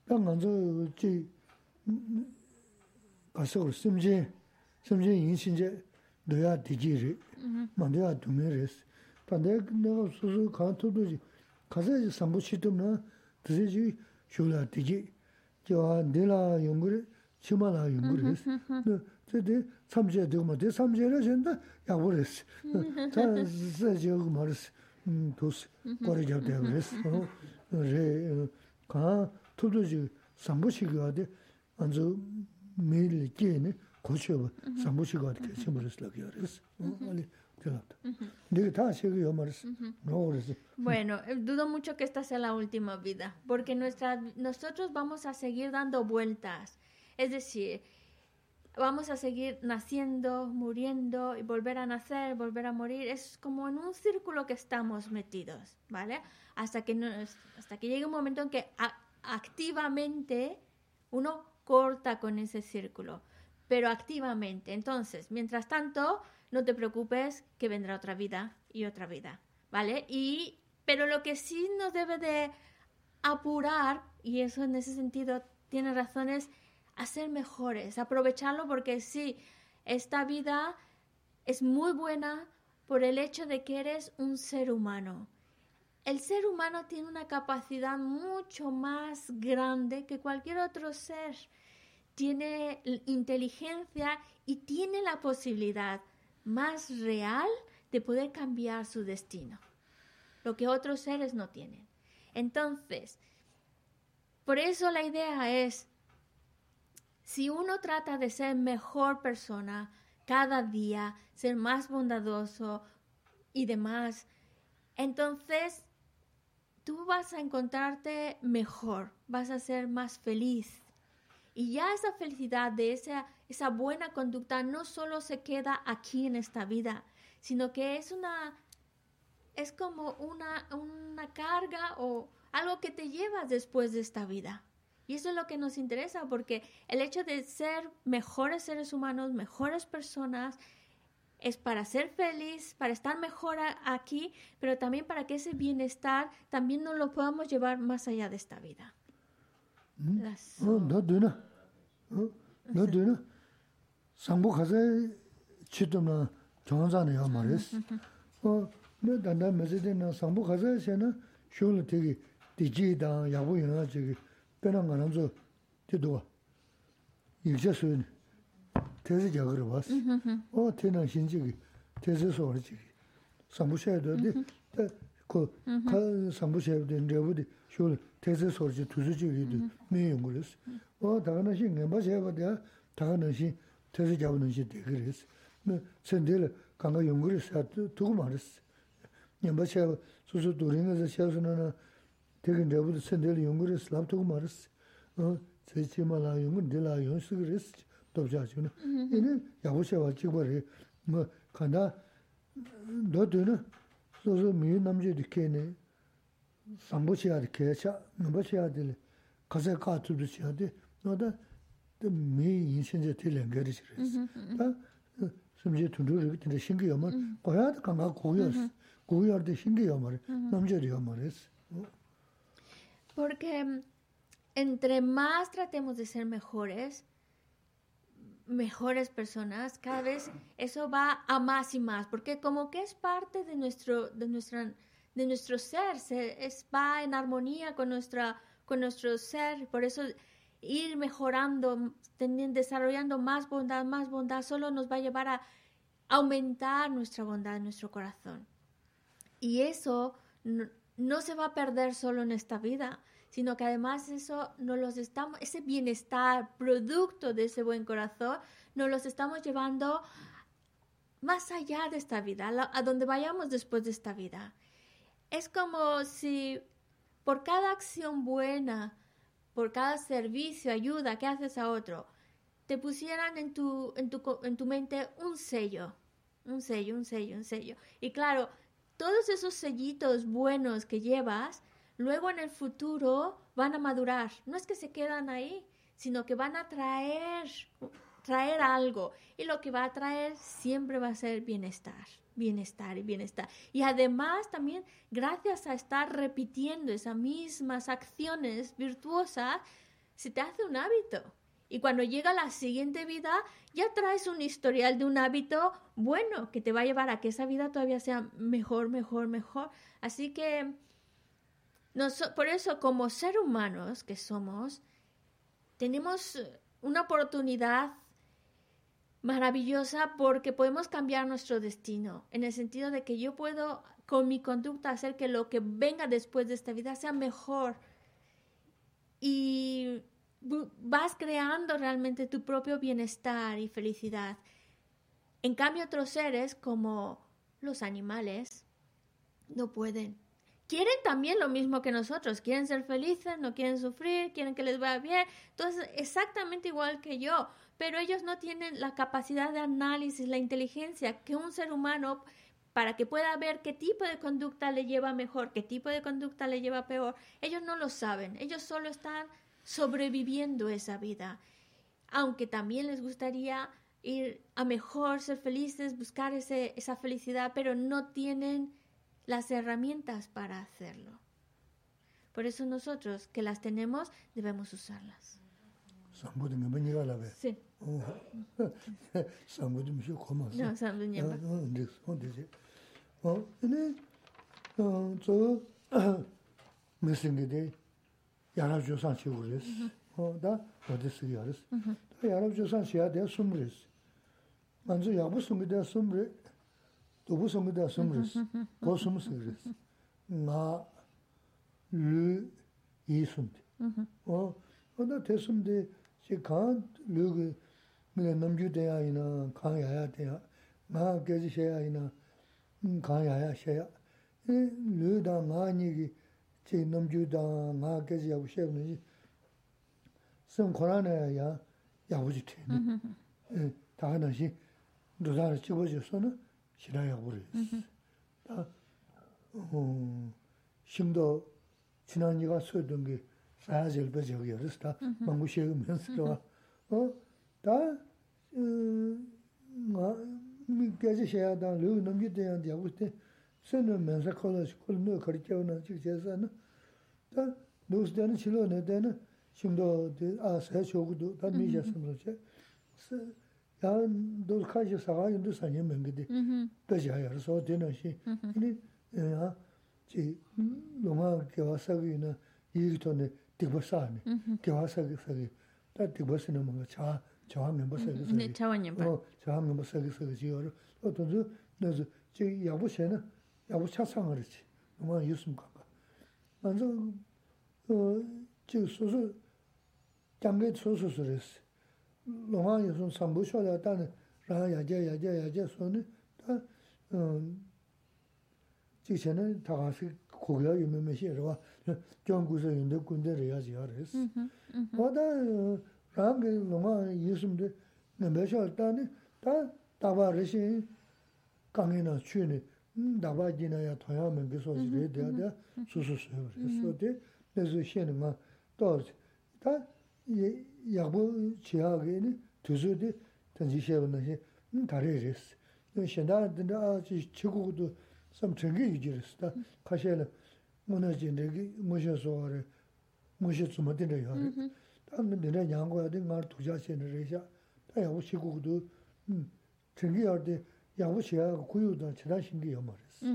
당간저 지 가서 심지 심지 인신제 너야 디지리 만데야 두메레스 반대 내가 소소 간토도지 가서 삼부치도나 드세지 쇼라 디지 저 내라 연구를 치마라 연구를 네 저데 삼제 되고 뭐 삼제라 전다 야고레스 자 세제 말스 음 도스 거래 잡대 그랬어 어레가 토도지 삼부치가 돼 안저 매일 끼네 고쳐 삼부치가 돼 심으랬어 그랬어 아니 그렇다 내가 다 시기요 말스 너 그랬어 Bueno, dudo mucho que esta sea la última vida, porque nuestra, nosotros vamos a seguir dando vueltas. Es decir, vamos a seguir naciendo, muriendo y volver a nacer, volver a morir. Es como en un círculo que estamos metidos, ¿vale? Hasta que, nos, hasta que llegue un momento en que a, activamente uno corta con ese círculo, pero activamente. Entonces, mientras tanto, no te preocupes que vendrá otra vida y otra vida, ¿vale? Y, pero lo que sí nos debe de apurar, y eso en ese sentido tiene razones, a ser mejores, aprovecharlo porque sí, esta vida es muy buena por el hecho de que eres un ser humano el ser humano tiene una capacidad mucho más grande que cualquier otro ser. Tiene inteligencia y tiene la posibilidad más real de poder cambiar su destino, lo que otros seres no tienen. Entonces, por eso la idea es, si uno trata de ser mejor persona cada día, ser más bondadoso y demás, entonces tú vas a encontrarte mejor, vas a ser más feliz. Y ya esa felicidad de esa, esa buena conducta no solo se queda aquí en esta vida, sino que es una es como una, una carga o algo que te llevas después de esta vida. Y eso es lo que nos interesa, porque el hecho de ser mejores seres humanos, mejores personas, es para ser feliz, para estar mejor aquí, pero también para que ese bienestar también nos lo podamos llevar más allá de esta vida. 빼는 거 난저 뒤도 일제스 대세 자그러 봤어 어 테나 신지기 대세 소리지 삼부셔야 되는데 그 삼부셔야 되는데 어디 쇼 대세 소리지 두수지 위도 매용 그랬어 어 다가나 신경 봐 제가 봐 다가나 신 대세 잡는 신 그랬어 뭐 선들 강가 연구를 사 두고 말았어 냠바셔 수수 도링에서 셔서는 되게 내부도 선들 연구를 랍도 말았어. 어, 제치마라 연구 딜라 연습을 했어. 돕자지는. 이제 야고셔 가지고 버리. 뭐 간다 너도는 소소 미 남지 이렇게네. 상보시야 이렇게 차 넘보시야 될 가서 가투도 시야 돼. 너다 미 인신제 틀린 거를 그랬어. 다 심지 tundur 근데 신기 염을 고야도 강가 고요 고요도 신기 염을 남자리 염을 했어. Porque entre más tratemos de ser mejores, mejores personas, cada vez eso va a más y más, porque como que es parte de nuestro, de nuestra, de nuestro ser, se, es, va en armonía con, nuestra, con nuestro ser, por eso ir mejorando, desarrollando más bondad, más bondad, solo nos va a llevar a aumentar nuestra bondad en nuestro corazón. Y eso no se va a perder solo en esta vida, sino que además eso nos los estamos, ese bienestar, producto de ese buen corazón, nos los estamos llevando más allá de esta vida, a donde vayamos después de esta vida. Es como si por cada acción buena, por cada servicio, ayuda que haces a otro, te pusieran en tu, en tu, en tu mente un sello, un sello, un sello, un sello. Y claro, todos esos sellitos buenos que llevas, luego en el futuro van a madurar. No es que se quedan ahí, sino que van a traer, traer algo. Y lo que va a traer siempre va a ser bienestar, bienestar y bienestar. Y además también, gracias a estar repitiendo esas mismas acciones virtuosas, se te hace un hábito. Y cuando llega la siguiente vida, ya traes un historial de un hábito bueno que te va a llevar a que esa vida todavía sea mejor, mejor, mejor. Así que por eso, como ser humanos que somos, tenemos una oportunidad maravillosa porque podemos cambiar nuestro destino, en el sentido de que yo puedo con mi conducta hacer que lo que venga después de esta vida sea mejor. Y vas creando realmente tu propio bienestar y felicidad. En cambio, otros seres como los animales no pueden. Quieren también lo mismo que nosotros, quieren ser felices, no quieren sufrir, quieren que les vaya bien, entonces exactamente igual que yo, pero ellos no tienen la capacidad de análisis, la inteligencia que un ser humano para que pueda ver qué tipo de conducta le lleva mejor, qué tipo de conducta le lleva peor, ellos no lo saben, ellos solo están sobreviviendo esa vida, aunque también les gustaría ir a mejor, ser felices, buscar ese, esa felicidad, pero no tienen las herramientas para hacerlo. Por eso nosotros que las tenemos debemos usarlas. Sí. No, yarab josan chi uris. Mm-hmm. Da odisi yaris. Mm-hmm. Da yarab josan chi ya de sumris. Manzu yabu sungi de sumri, dubu sungi de sumris. Go sum sigris. Nga lu yi sumdi. Mm-hmm. O da te sumdi chi kaan lu gi mile namju deya ina, kaan yaya deya, nga gezi sheya ina, kaan yaya sheya. Eh, lu da nga nigi chi namchū dāng ngā kāchī yāgu shēg nō jī sēm khurā nā yā yāgu jī tē nē tā kā nā shī dōzā rā chī bō jī sō nā shī rā yāgu rī tā shīng dō chī nā nī kā sō dōng kī sā yā jī bā jī yā rī sī tā māngu shēg mē sī tā wā tā ngā mī kāchī shē yā dāng lō namchū dāng yāgu tē sēnō mēnsā kōlā shī kōlā nō kārī kiawa nā chīk chē sā nā tā nōs dēnā chīlō nā dēnā shimdō dē ā sē chōgu dō tā mī yā sāmbā chē yā dō kā shī sā gā yōndō sā nyē mēngi dē dā chā yā rā sō dēnā shī yīni yā chī lōngā kiawa sā gī nā yī kī tō nē tīkbā sā nē kiawa sā gī sā gī tā tīkbā sā nā mā gā chā mēmbā sā gī sā gī chā mēmbā sā gī sā gī chī yā rā tō tō nā chī yā bō shē nā 야부 차상 그렇지. 너무 유숨 가가. 먼저 어, 저 소소 장게 소소소랬어. 너무 유숨 삼부셔야 다는 라 야제 야제 야제 손에 다 음. 지체는 다 같이 고려 유명해시로 정구서 인도 군대를 해야지 알았어. 뭐다 랑게 너무 유숨도 내면서 다는 다 다바르시 강이나 추네 dāba jīna yā tōyā mēngi sōsi rē dēyā dēyā sūsū sōyō rē sō dē mē sō shēni mā tōr tā yāgbō chīyā gē nē tūsū dē tāñjī shēba nā shē tā rē rē sī shēndā dēndā ā chī chī gu gu sām chēngi yu jī rē sī tā kā shē lā mō nā jī rē gī mō shē sō rē mō shē tsū mā dēndā yā rē tā mē dēndā nyāng guyā dē ngā rā tūjā shē nā rē shā tā yāgbō chī gu gu chēngi yā rē 야부 시야 구유도 지나 신기요 말했어.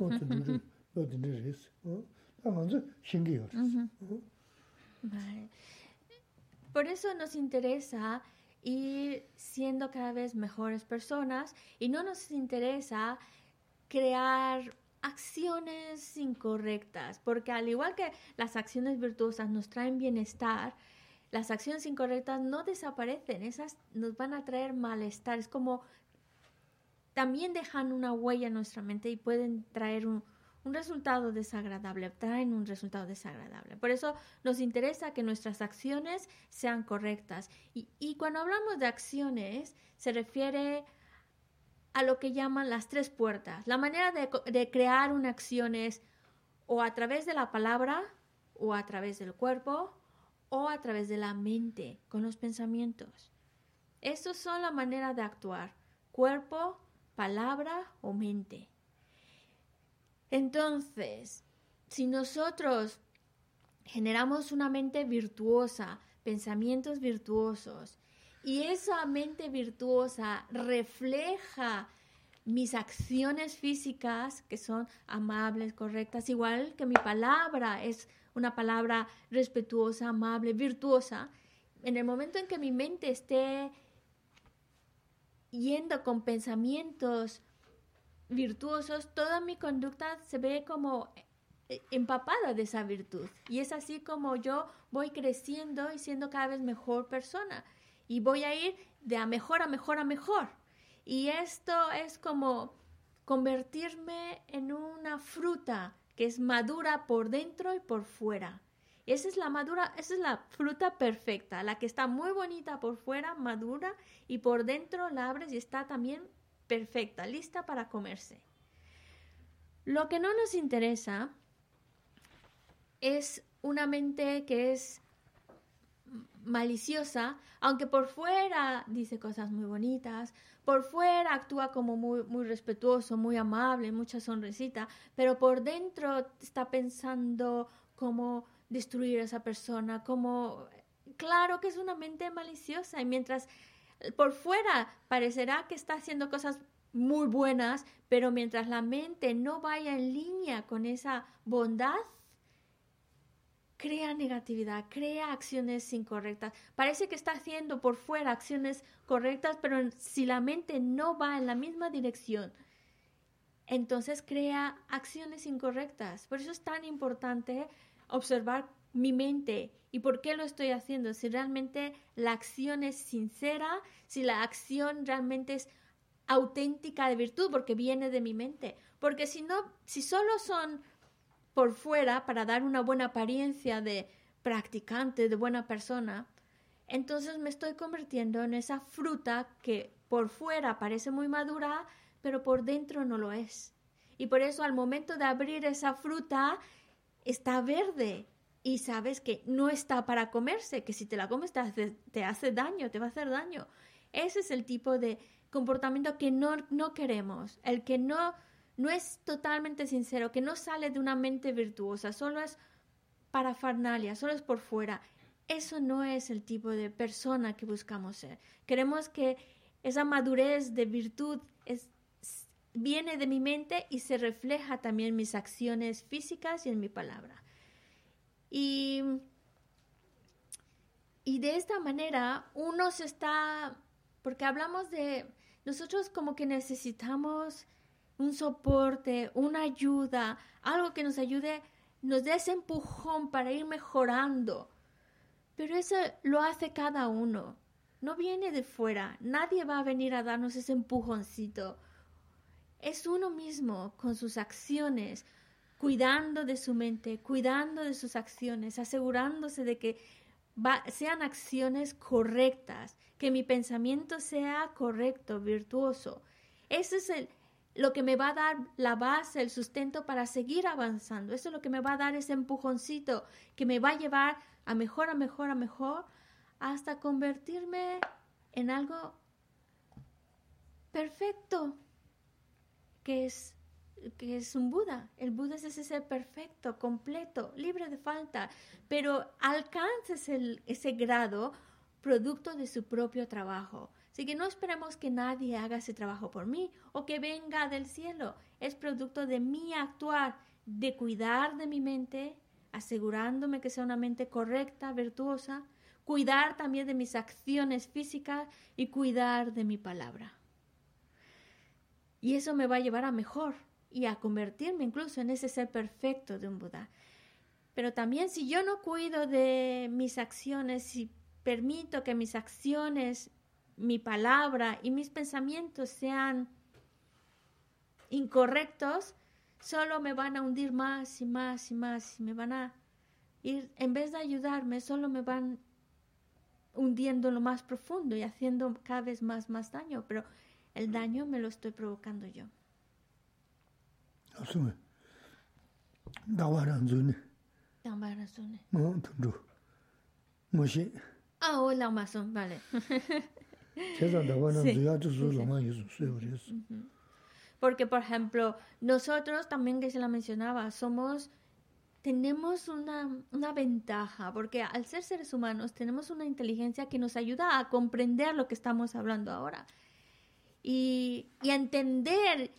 어떤 일을 어떤 일을 했어. 어? 먼저 신기요. Vale. Por eso nos interesa ir siendo cada vez mejores personas y no nos interesa crear acciones incorrectas, porque al igual que las acciones virtuosas nos traen bienestar, las acciones incorrectas no desaparecen, esas nos van a traer malestar, es como también dejan una huella en nuestra mente y pueden traer un, resultado desagradable, traen un resultado desagradable. Por eso nos interesa que nuestras acciones sean correctas. Y, cuando hablamos de acciones, se refiere a lo que llaman las tres puertas. La manera de, crear una acción es o a través de la palabra, o a través del cuerpo, o a través de la mente, con los pensamientos. Estos son la manera de actuar. Cuerpo, palabra o mente. Entonces, si nosotros generamos una mente virtuosa, pensamientos virtuosos, y esa mente virtuosa refleja mis acciones físicas, que son amables, correctas, igual que mi palabra es una palabra respetuosa, amable, virtuosa, en el momento en que mi mente esté yendo con pensamientos virtuosos, toda mi conducta se ve como eh, empapada de esa virtud. Y es así como yo voy creciendo y siendo cada vez mejor persona. Y voy a ir de a mejor a mejor a mejor. Y esto es como convertirme en una fruta que es madura por dentro y por fuera. Esa es la madura, esa es la fruta perfecta, la que está muy bonita por fuera, madura, y por dentro la abres y está también perfecta, lista para comerse. Lo que no nos interesa es una mente que es maliciosa, aunque por fuera dice cosas muy bonitas, por fuera actúa como muy, muy respetuoso, muy amable, mucha sonrisita, pero por dentro está pensando como destruir a esa persona, como claro que es una mente maliciosa y mientras por fuera parecerá que está haciendo cosas muy buenas, pero mientras la mente no vaya en línea con esa bondad, crea negatividad, crea acciones incorrectas. Parece que está haciendo por fuera acciones correctas, pero si la mente no va en la misma dirección, entonces crea acciones incorrectas. Por eso es tan importante observar mi mente y por qué lo estoy haciendo. Si realmente la acción es sincera, si la acción realmente es auténtica de virtud, porque viene de mi mente. Porque si no, si solo son por fuera para dar una buena apariencia de practicante, de buena persona, entonces me estoy convirtiendo en esa fruta que por fuera parece muy madura, pero por dentro no lo es. Y por eso al momento de abrir esa fruta está verde y sabes que no está para comerse, que si te la comes te hace, te hace daño, te va a hacer daño. Ese es el tipo de comportamiento que no, no queremos, el que no, no es totalmente sincero, que no sale de una mente virtuosa, solo es parafernalia, solo es por fuera. Eso no es el tipo de persona que buscamos ser. Queremos que esa madurez de virtud es, viene de mi mente y se refleja también en mis acciones físicas y en mi palabra. Y, y de esta manera uno se está, porque hablamos de, nosotros como que necesitamos un soporte, una ayuda, algo que nos ayude, nos dé ese empujón para ir mejorando. Pero eso lo hace cada uno. No viene de fuera. Nadie va a venir a darnos ese empujoncito es uno mismo con sus acciones, cuidando de su mente, cuidando de sus acciones, asegurándose de que sean acciones correctas, que mi pensamiento sea correcto, virtuoso. Eso es el, lo que me va a dar la base, el sustento para seguir avanzando. Eso es lo que me va a dar ese empujoncito que me va a llevar a mejor, a mejor, a mejor, hasta convertirme en algo perfecto, que es, que es un Buda. El Buda es ese ser perfecto, completo, libre de falta, pero alcances ese grado producto de su propio trabajo. Así que no esperemos que nadie haga ese trabajo por mí o que venga del cielo. Es producto de mi actuar, de cuidar de mi mente, asegurándome que sea una mente correcta, virtuosa, cuidar también de mis acciones físicas y cuidar de mi palabra. Y eso me va a llevar a mejor y a convertirme incluso en ese ser perfecto de un Buda. Pero también si yo no cuido de mis acciones, si permito que mis acciones, mi palabra y mis pensamientos sean incorrectos, solo me van a hundir más y más y más y me van a ir, en vez de ayudarme, solo me van hundiendo lo más profundo y haciendo cada vez más, más daño. Pero el daño me lo estoy provocando yo. Asume. Moshi. Ah, vale. Chesa yusu Porque, por ejemplo, nosotros también que se la mencionaba, somos, tenemos una, una, ventaja, porque al ser seres humanos tenemos una inteligencia que nos ayuda a comprender lo que estamos hablando ahora y, entender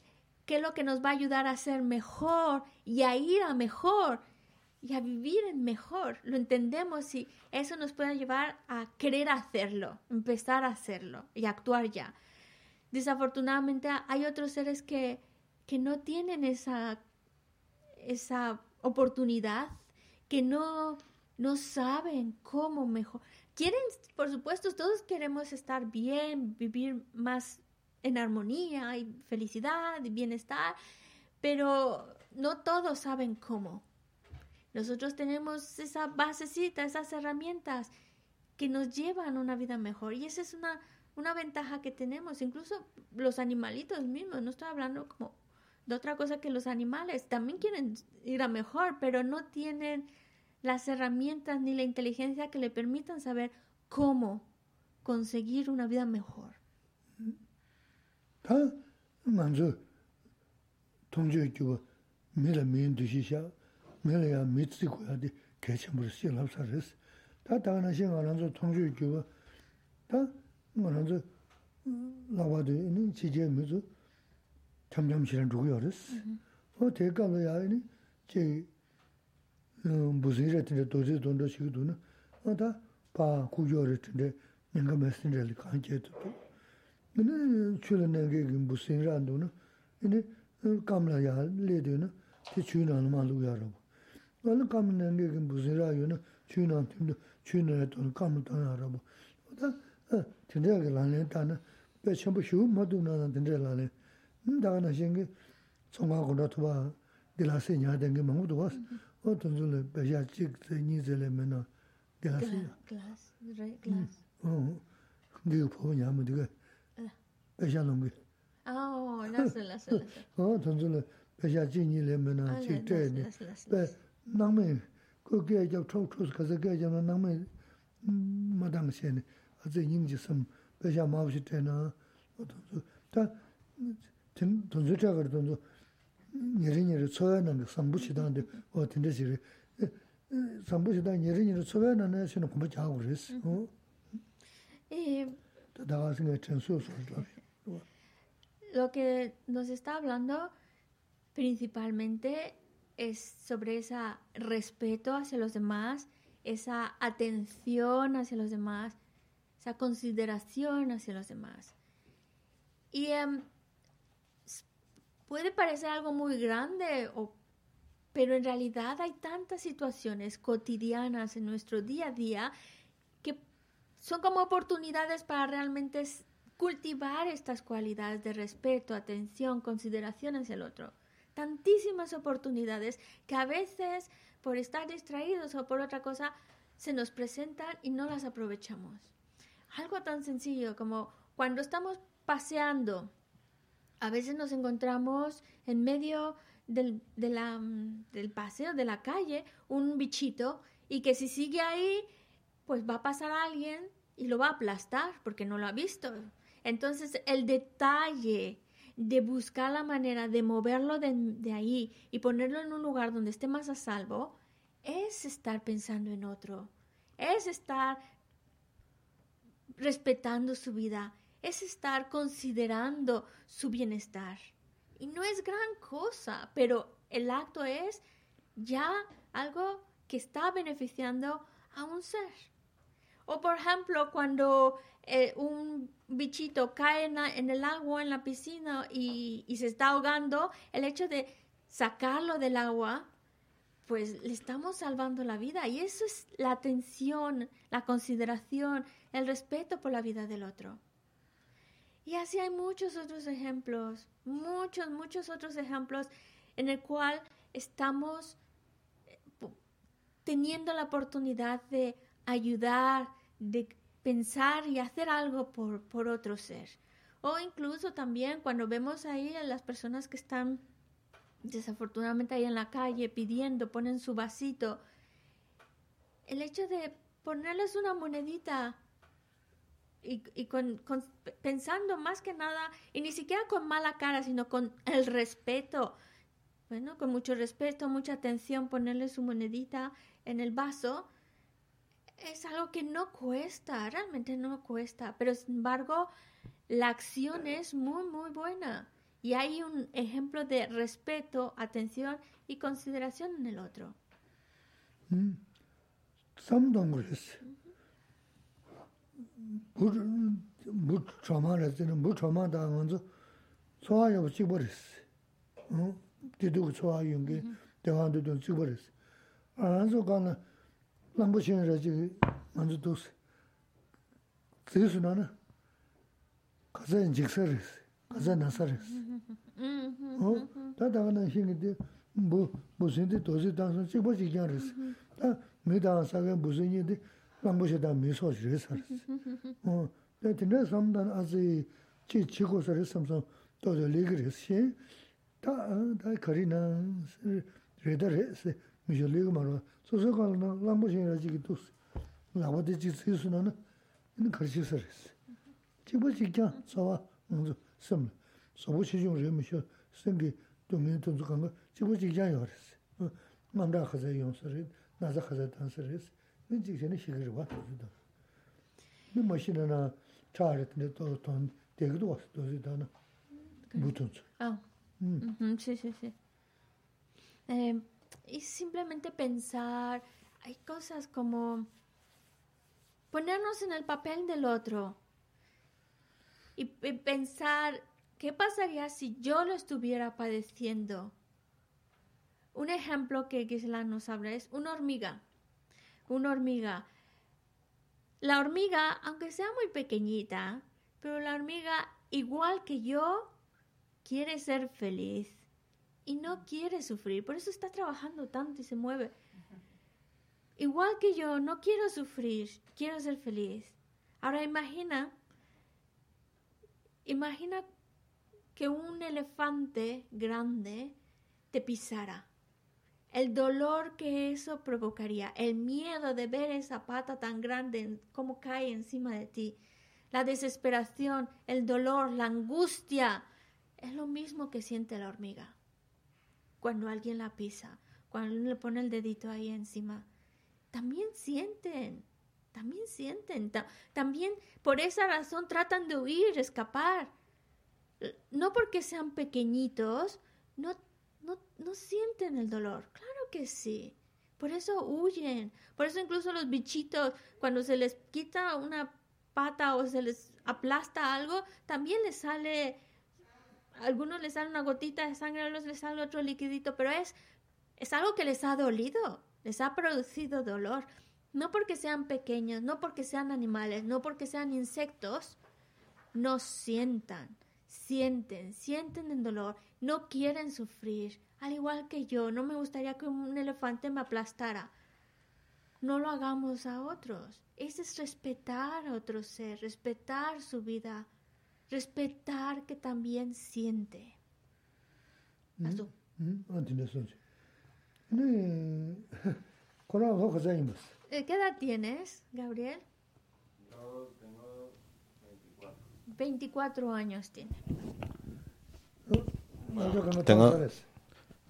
qué es lo que nos va a ayudar a ser mejor y a ir a mejor y a vivir en mejor. Lo entendemos y eso nos puede llevar a querer hacerlo, empezar a hacerlo y actuar ya. Desafortunadamente hay otros seres que, que no tienen esa, esa oportunidad, que no, no saben cómo mejor. Quieren, por supuesto, todos queremos estar bien, vivir más en armonía y felicidad y bienestar, pero no todos saben cómo. Nosotros tenemos esa basecita, esas herramientas que nos llevan a una vida mejor y esa es una, una ventaja que tenemos. Incluso los animalitos mismos, no estoy hablando como de otra cosa que los animales, también quieren ir a mejor, pero no tienen las herramientas ni la inteligencia que le permitan saber cómo conseguir una vida mejor. tā ngā rō tōng chō kio wā mē rā mē ndō shī shā, mē rā yā mē tsī kua yā dī kē chā mū rā shī lāp sā rē sī. Tā tā ngā shī ngā rā rō tōng chō kio wā, tā ngā rā rō lā wā dō yī chī jē mē rō 참참 실은 누구여스 어 대가가 야니 제 무슨 일에 되는 도저히 돈도 시기도는 어다 바 구조를 텐데 내가 메신저를 간제도 ene chula nage gimbu sing randu na, ene eh, kamla ya le de na, te chu na ma lu ya rabu. Wala kamla nage gimbu sing ra yu na, chu na timdo, chu na ya tonu kamla tonu ya rabu. Wata eh, tindaya ka lanlen ta na, pe chenpo shivu madu na na tindaya lanlen. Hmm, Daga na shingi, tsonga kunda tuwa, dila se nya dengi mangu tuwa, mm-hmm. o tunzu le pe ya chik se nyi ze le me na, dila se ya. Glass, right glass. Hmm, oh, Oo, diga pobo nyamu diga. pecha nungi. Oh, nasa, nasa, nasa. Oh, tanzu la pecha jinyi le mena, chi te ni. Pe nangme, ku kaya jab chok chos kasa kaya jab na nangme mm, madang se ni, azi yingji sam pecha mawshi te na, tanzu. Ta, tanzu chagar tanzu, nyeri nyeri tsoya nangi sambu shidang de, o tinte shiri. E, e, sambu shidang nyeri nyeri tsoya nangi shina kumba chagu resi. Ee. Tadawa singa chansu sosu labi. Lo que nos está hablando principalmente es sobre ese respeto hacia los demás, esa atención hacia los demás, esa consideración hacia los demás. Y s- puede parecer algo muy grande, o- pero en realidad hay tantas situaciones cotidianas en nuestro día a día que son como oportunidades para realmente cultivar estas cualidades de respeto, atención, consideración hacia el otro. Tantísimas oportunidades que a veces por estar distraídos o por otra cosa se nos presentan y no las aprovechamos. Algo tan sencillo como cuando estamos paseando, a veces nos encontramos en medio del, de la, del paseo, de la calle, un bichito y que si sigue ahí, pues va a pasar alguien y lo va a aplastar porque no lo ha visto. Entonces el detalle de buscar la manera de moverlo de, de ahí y ponerlo en un lugar donde esté más a salvo es estar pensando en otro, es estar respetando su vida, es estar considerando su bienestar. Y no es gran cosa, pero el acto es ya algo que está beneficiando a un ser. O por ejemplo, cuando eh, un bichito cae en, el agua, en la piscina y, y se está ahogando, el hecho de sacarlo del agua, pues le estamos salvando la vida. Y eso es la atención, la consideración, el respeto por la vida del otro. Y así hay muchos otros ejemplos, muchos, muchos otros ejemplos en el cual estamos eh, teniendo la oportunidad de ayudar, de pensar y hacer algo por, por otro ser. O incluso también cuando vemos ahí a las personas que están desafortunadamente ahí en la calle pidiendo, ponen su vasito, el hecho de ponerles una monedita y, y con, pensando más que nada, y ni siquiera con mala cara, sino con el respeto, bueno, con mucho respeto, mucha atención, ponerle su monedita en el vaso, es algo que no cuesta, realmente no cuesta, pero sin embargo la acción es muy, muy buena. Y hay un ejemplo de respeto, atención y consideración en el otro. lambu shen raji manzu dosi. Tsuyu suna na, kaza yin jiksa resi, kaza nasa resi. Ta daga na shingi di, bu, bu sindi dosi dansan chikpa chikyan resi. Ta mi daga saga bu sindi di, lambu she da mi so shi resa resi. Ta tina samdan azi chi chiko sa resi samsam dodo legi resi shen, ta kari na reda resi, mi sho legi marwa, 설했어. 가서 나설했어. 어? 다다가는 힘인데 뭐 무슨 데 도시 당선 찍고 지경했어. 다 메다 사가 무슨 일인데 람보시다 미소지를 어, 내 근데 삼단 아직 지 지고서를 삼서 또저 리그레스. 다, 다 거리나 레더레스 미절리고 말어. 소소가는 람보시라 지기도 나와도 지스스는 는 거시서스. 지고 지경 소와 먼저 섬. 소부 시중 레미쇼 생기 도면 돈주간 거 지고 지경 요랬어. 어, 만다 가서 용서를 나자 가서 단서를 는 지전에 시기를 와 도주다. 그 머신이나 차르트네 또돈 대기도 왔어 도주다나 무튼주. Ah, Mm. sí, sí, sí. Eh, y simplemente pensar, hay cosas como ponernos en el papel del otro y, pensar, ¿qué pasaría si yo lo estuviera padeciendo? Un ejemplo que Gisela nos habla es una hormiga. Una hormiga. La hormiga, aunque sea muy pequeñita, pero la hormiga, igual que yo, quiere ser feliz y no quiere sufrir. Por eso está trabajando tanto y se mueve. Igual que yo, no quiero sufrir, quiero ser feliz. Ahora imagina, imagina que un elefante grande te pisara. El dolor que eso provocaría, el miedo de ver esa pata tan grande como cae encima de ti, la desesperación, el dolor, la angustia, es lo mismo que siente la hormiga cuando alguien la pisa, cuando le pone el dedito ahí encima. También sienten, también sienten, también por esa razón tratan de huir, escapar. No porque sean pequeñitos, no, no, no sienten el dolor. Claro que sí. Por eso huyen. Por eso incluso los bichitos, cuando se les quita una pata o se les aplasta algo, también les sale algunos les sale una gotita de sangre, a otros les sale otro liquidito, pero es, es algo que les ha dolido, les ha producido dolor. No porque sean pequeños, no porque sean animales, no porque sean insectos, no sientan, sienten, sienten el dolor, no quieren sufrir, al igual que yo, no me gustaría que un elefante me aplastara. No lo hagamos a otros. Ese es respetar a otro ser, respetar su respetar que también siente. ¿Qué edad tienes, Gabriel? Yo tengo 24. 24 años tiene. Tengo,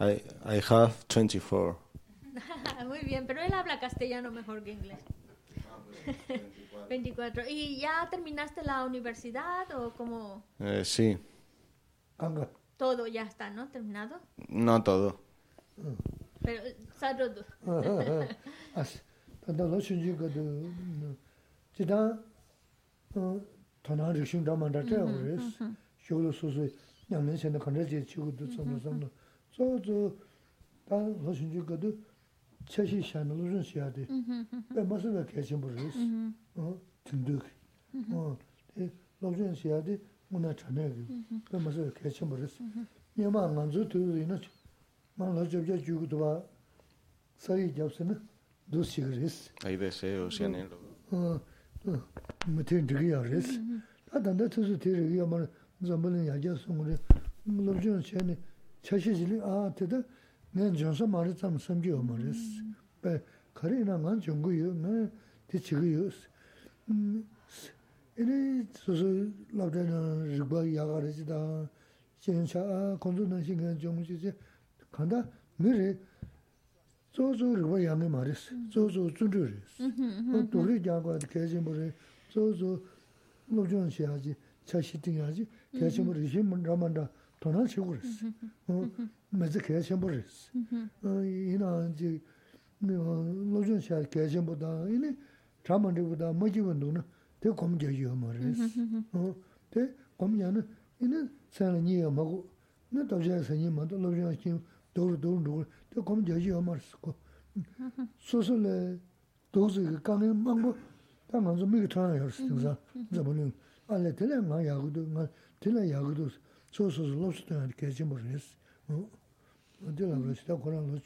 I, I have 24. Muy bien, pero él habla castellano mejor que inglés. 24. 24. ¿Y ya terminaste la universidad o cómo? Eh, sí. Todo ya está, ¿no? ¿Terminado? No todo. Pero está todo. Ah, ah, ah. Tanda lo shunji gado, jidan tona rikshung dama dhachaya waris, shoglo susu nyamlin shenda kandar je chigo dhu tsamlo tsamlo. So tanda lo shunji gado, chashi shani luzhin shiyadi, baya masula kachin buris, tinduk. Luzhin shiyadi muna chanayagi, baya masula kachin buris. Nyama nganzu tuyuri na, maa la jabja jugudwa sari jabsina dus shigaris. Hay deseo, si anhelo. Matin digi yaris. Tadanda tuzu tiri yaman zambalin yajya sunguri, luzhin shiyani chashi zili, aa tida, 잠벌은 야자 송으로 물론 전에 차시질이 아 되다 내 전서 말이 참 섬겨 말했어. 배 가리나 난 정거요. 네 대치고요. 음. 이래 소소 라다나 리바 야가르지다. 신차 건조는 신경 좀 주지. 간다. 미래 조조 리바 양이 말했어. 조조 준주리스. 어 도리 자고 계신 분이 조조 노전 시야지. 차시팅야지. 계신 분이 힘은 라만다. 돈을 치고 그랬어. 어 mēzi kaya shenpo rēs. Yīnā jī lōchūn shā kaya shenpo dā, yīnī chāma rīpa dā mā jīwa ndō na tē kōm jā yuwa mā rēs. Tē kōm jā na yīnī sēnā nīya mā gu, nā tāp shā sēnyī mā tō lōchūn shā kīm dōru dōru dōru, tē kōm jā yuwa mā rēs kō. Sō sō lē dō sī kī kāngi māngbō, tā ngā sō mī kī chāna yā rēs tīng sā, zāpa lōng. Ā lē tēlē ngā yā gu dō, ngā tēlē yā gu dō, sō sō sō lōchūn shā kaya shenpo rēs. velocidad con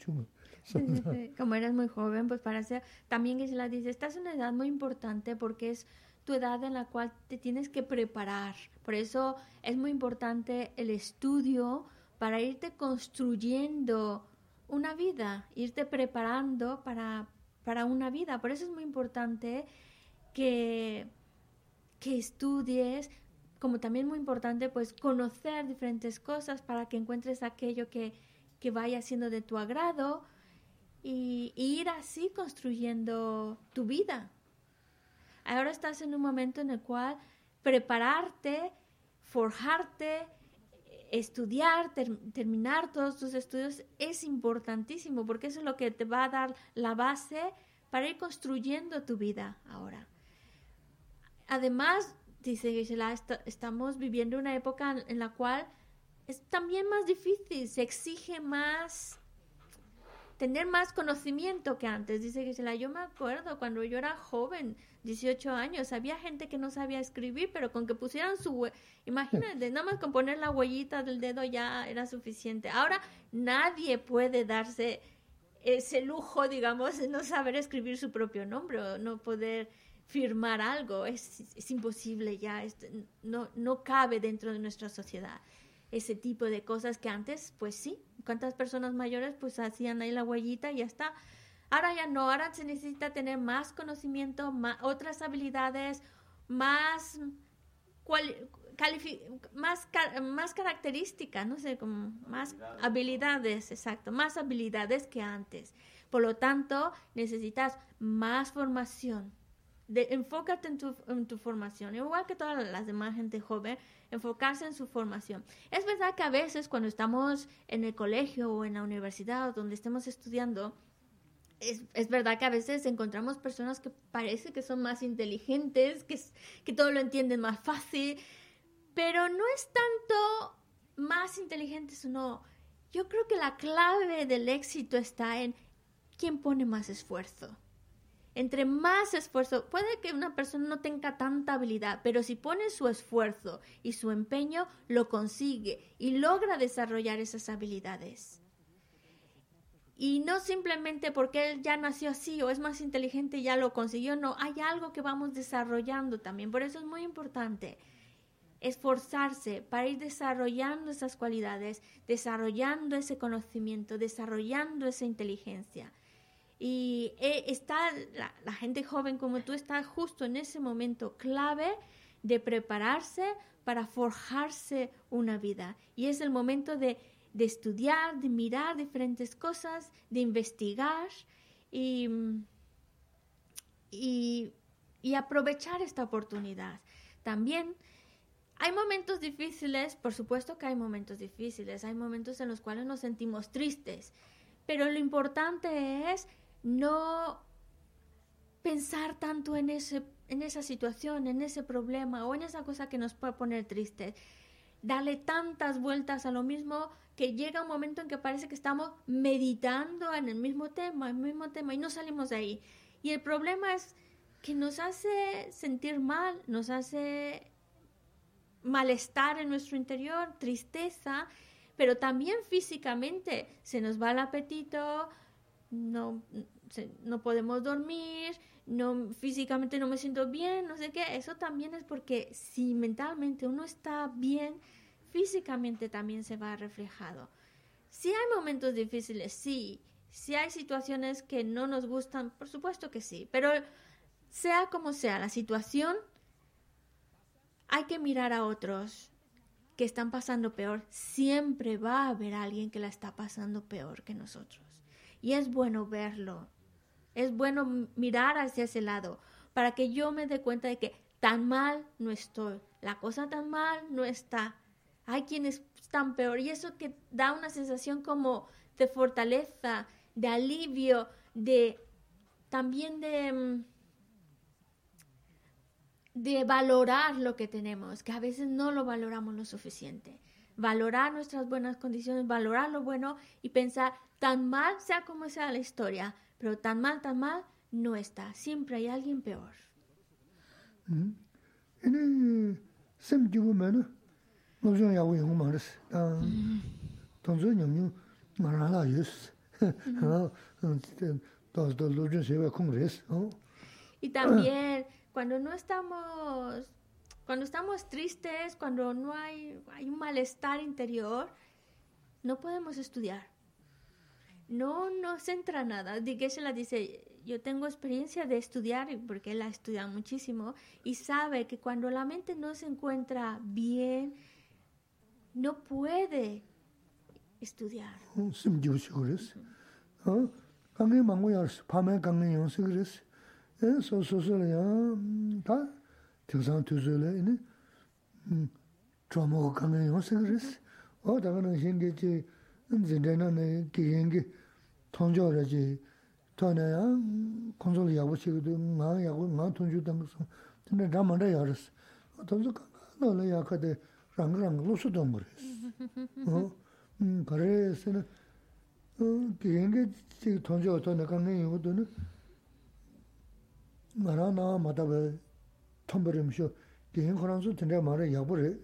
Como eres muy joven, pues para ser, también que se la dice, estás en una edad muy importante porque es tu edad en la cual te tienes que preparar. Por eso es muy importante el estudio para irte construyendo una vida, irte preparando para, para una vida. Por eso es muy importante que, que estudies, como también muy importante pues conocer diferentes cosas para que encuentres aquello que, que vaya siendo de tu agrado y, ir así construyendo tu vida. Ahora estás en un momento en el cual prepararte, forjarte, estudiar, terminar todos tus estudios es importantísimo porque eso es lo que te va a dar la base para ir construyendo tu vida ahora. Además, dice Gisela, estamos viviendo una época en la cual es también más difícil, se exige más tener más conocimiento que antes. Dice Gisela, yo me acuerdo cuando yo era joven, 18 años, había gente que no sabía escribir, pero con que pusieran su... Imagínate, nada más con poner la huellita del dedo ya era suficiente. Ahora nadie puede darse ese lujo, digamos, de no saber escribir su propio nombre o no poder firmar algo. Es, es imposible ya, no, no cabe dentro de nuestra sociedad ese tipo de cosas que antes, pues sí, cuántas personas mayores pues hacían ahí la huellita y ya está. Ahora ya no, ahora se necesita tener más conocimiento, más, otras habilidades, más, más, más características, no sé, como más habilidades, exacto, más habilidades que antes. Por lo tanto, necesitas más formación. De, enfócate en tu, formación, igual que todas las demás gente joven, enfocarse en su formación. Es verdad que a veces cuando estamos en el colegio o en la universidad o donde estemos estudiando, es, es, verdad que a veces encontramos personas que parece que son más inteligentes, que, que todo lo entienden más fácil, pero no es tanto más inteligentes o no. Yo creo que la clave del éxito está en quién pone más esfuerzo entre más esfuerzo, puede que una persona no tenga tanta habilidad, pero si pone su esfuerzo y su empeño, lo consigue y logra desarrollar esas habilidades. Y no simplemente porque él ya nació así o es más inteligente y ya lo consiguió, no, hay algo que vamos desarrollando también. Por eso es muy importante esforzarse para ir desarrollando esas cualidades, desarrollando ese conocimiento, desarrollando esa inteligencia. Y eh, está la, gente joven como tú está justo en ese momento clave de prepararse para forjarse una vida. Y es el momento de, estudiar, de mirar diferentes cosas, de investigar y, y aprovechar esta oportunidad. También hay momentos difíciles, por supuesto que hay momentos difíciles, hay momentos en los cuales nos sentimos tristes, pero lo importante es no pensar tanto en, ese, en esa situación, en ese problema o en esa cosa que nos puede poner tristes. Darle tantas vueltas a lo mismo que llega un momento en que parece que estamos meditando en el mismo tema, el mismo tema y no salimos de ahí. Y el problema es que nos hace sentir mal, nos hace malestar en nuestro interior, tristeza, pero también físicamente se nos va el apetito, no, no podemos dormir, no, físicamente no me siento bien, no sé qué, eso también es porque si mentalmente uno está bien, físicamente también se va reflejado. Si hay momentos difíciles, sí, si hay situaciones que no nos gustan, por supuesto que sí, pero sea como sea la situación, hay que mirar a otros que están pasando peor. Siempre va a haber alguien que la está pasando peor que nosotros. Y es bueno verlo, es bueno mirar hacia ese lado para que yo me dé cuenta de que tan mal no estoy. La cosa tan mal no está. Hay quienes están peor y eso que da una sensación como de fortaleza, de alivio, de también de mm, de valorar lo que tenemos, que a veces no lo valoramos lo suficiente. Valorar nuestras buenas condiciones, valorar lo bueno y pensar, tan mal sea como sea la historia, pero tan mal, tan mal no está. Siempre hay alguien peor. Y también cuando no estamos cuando estamos tristes, cuando no hay, hay un malestar interior, no podemos estudiar no nos entra nada. se la dice, yo tengo experiencia de estudiar, porque él ha estudiado muchísimo, y sabe que cuando la mente no se encuentra bien, no puede estudiar. zinzana na kiyengi tongjo raji tona ya konsol yagu shigido nga yagu nga tongjo dangaso tanda ramanda yagarasi tonzo kanga la yakade ranga ranga lusu dongarasi kare sena kiyengi chigi tongjo tona kanga yagu tona mara na mataba tombarimsho kiyengi koranzo tanda mara yagu re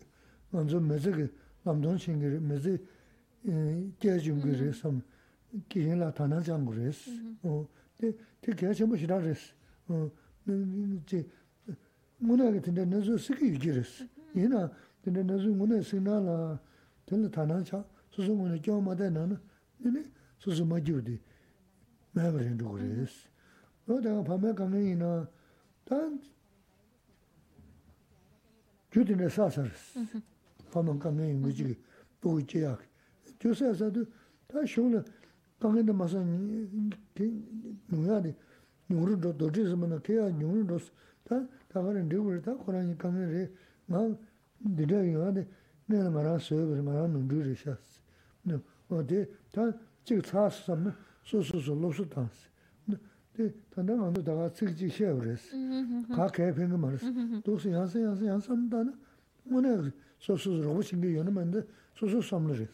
nganzo mezi ki lamdon shingi mezi 기를 메지 계중기를 섬 기행라 타나장고레스 어 되게 계셔 보시라레스 어 이제 문화가 된다 너서 쓰기 유지레스 얘나 근데 너서 문화 쓰나라 될 타나자 소소 문화 교마다 나는 근데 소소 마주디 매버린도 그레스 어 내가 밤에 가면이나 단 주디네 사서스 파만 강에 있는 거지 보고 지 야 조사사도 다 쇼는 강에도 마서 누야데 누르도 도지스면 케야 누르도 다 다가는 되고 다 코라니 강에 나 디레이가데 내가 말아 서버 말아 누르리 샤스 네 어디 다 지금 차스 삼는 소소소 로스 단스 네 단단 안도 다가 찍지 셔버스 가 개평 말스 도스 양세 양세 양삼다는 뭐네 소소 로고 신게 요는 만데 소소 삼르스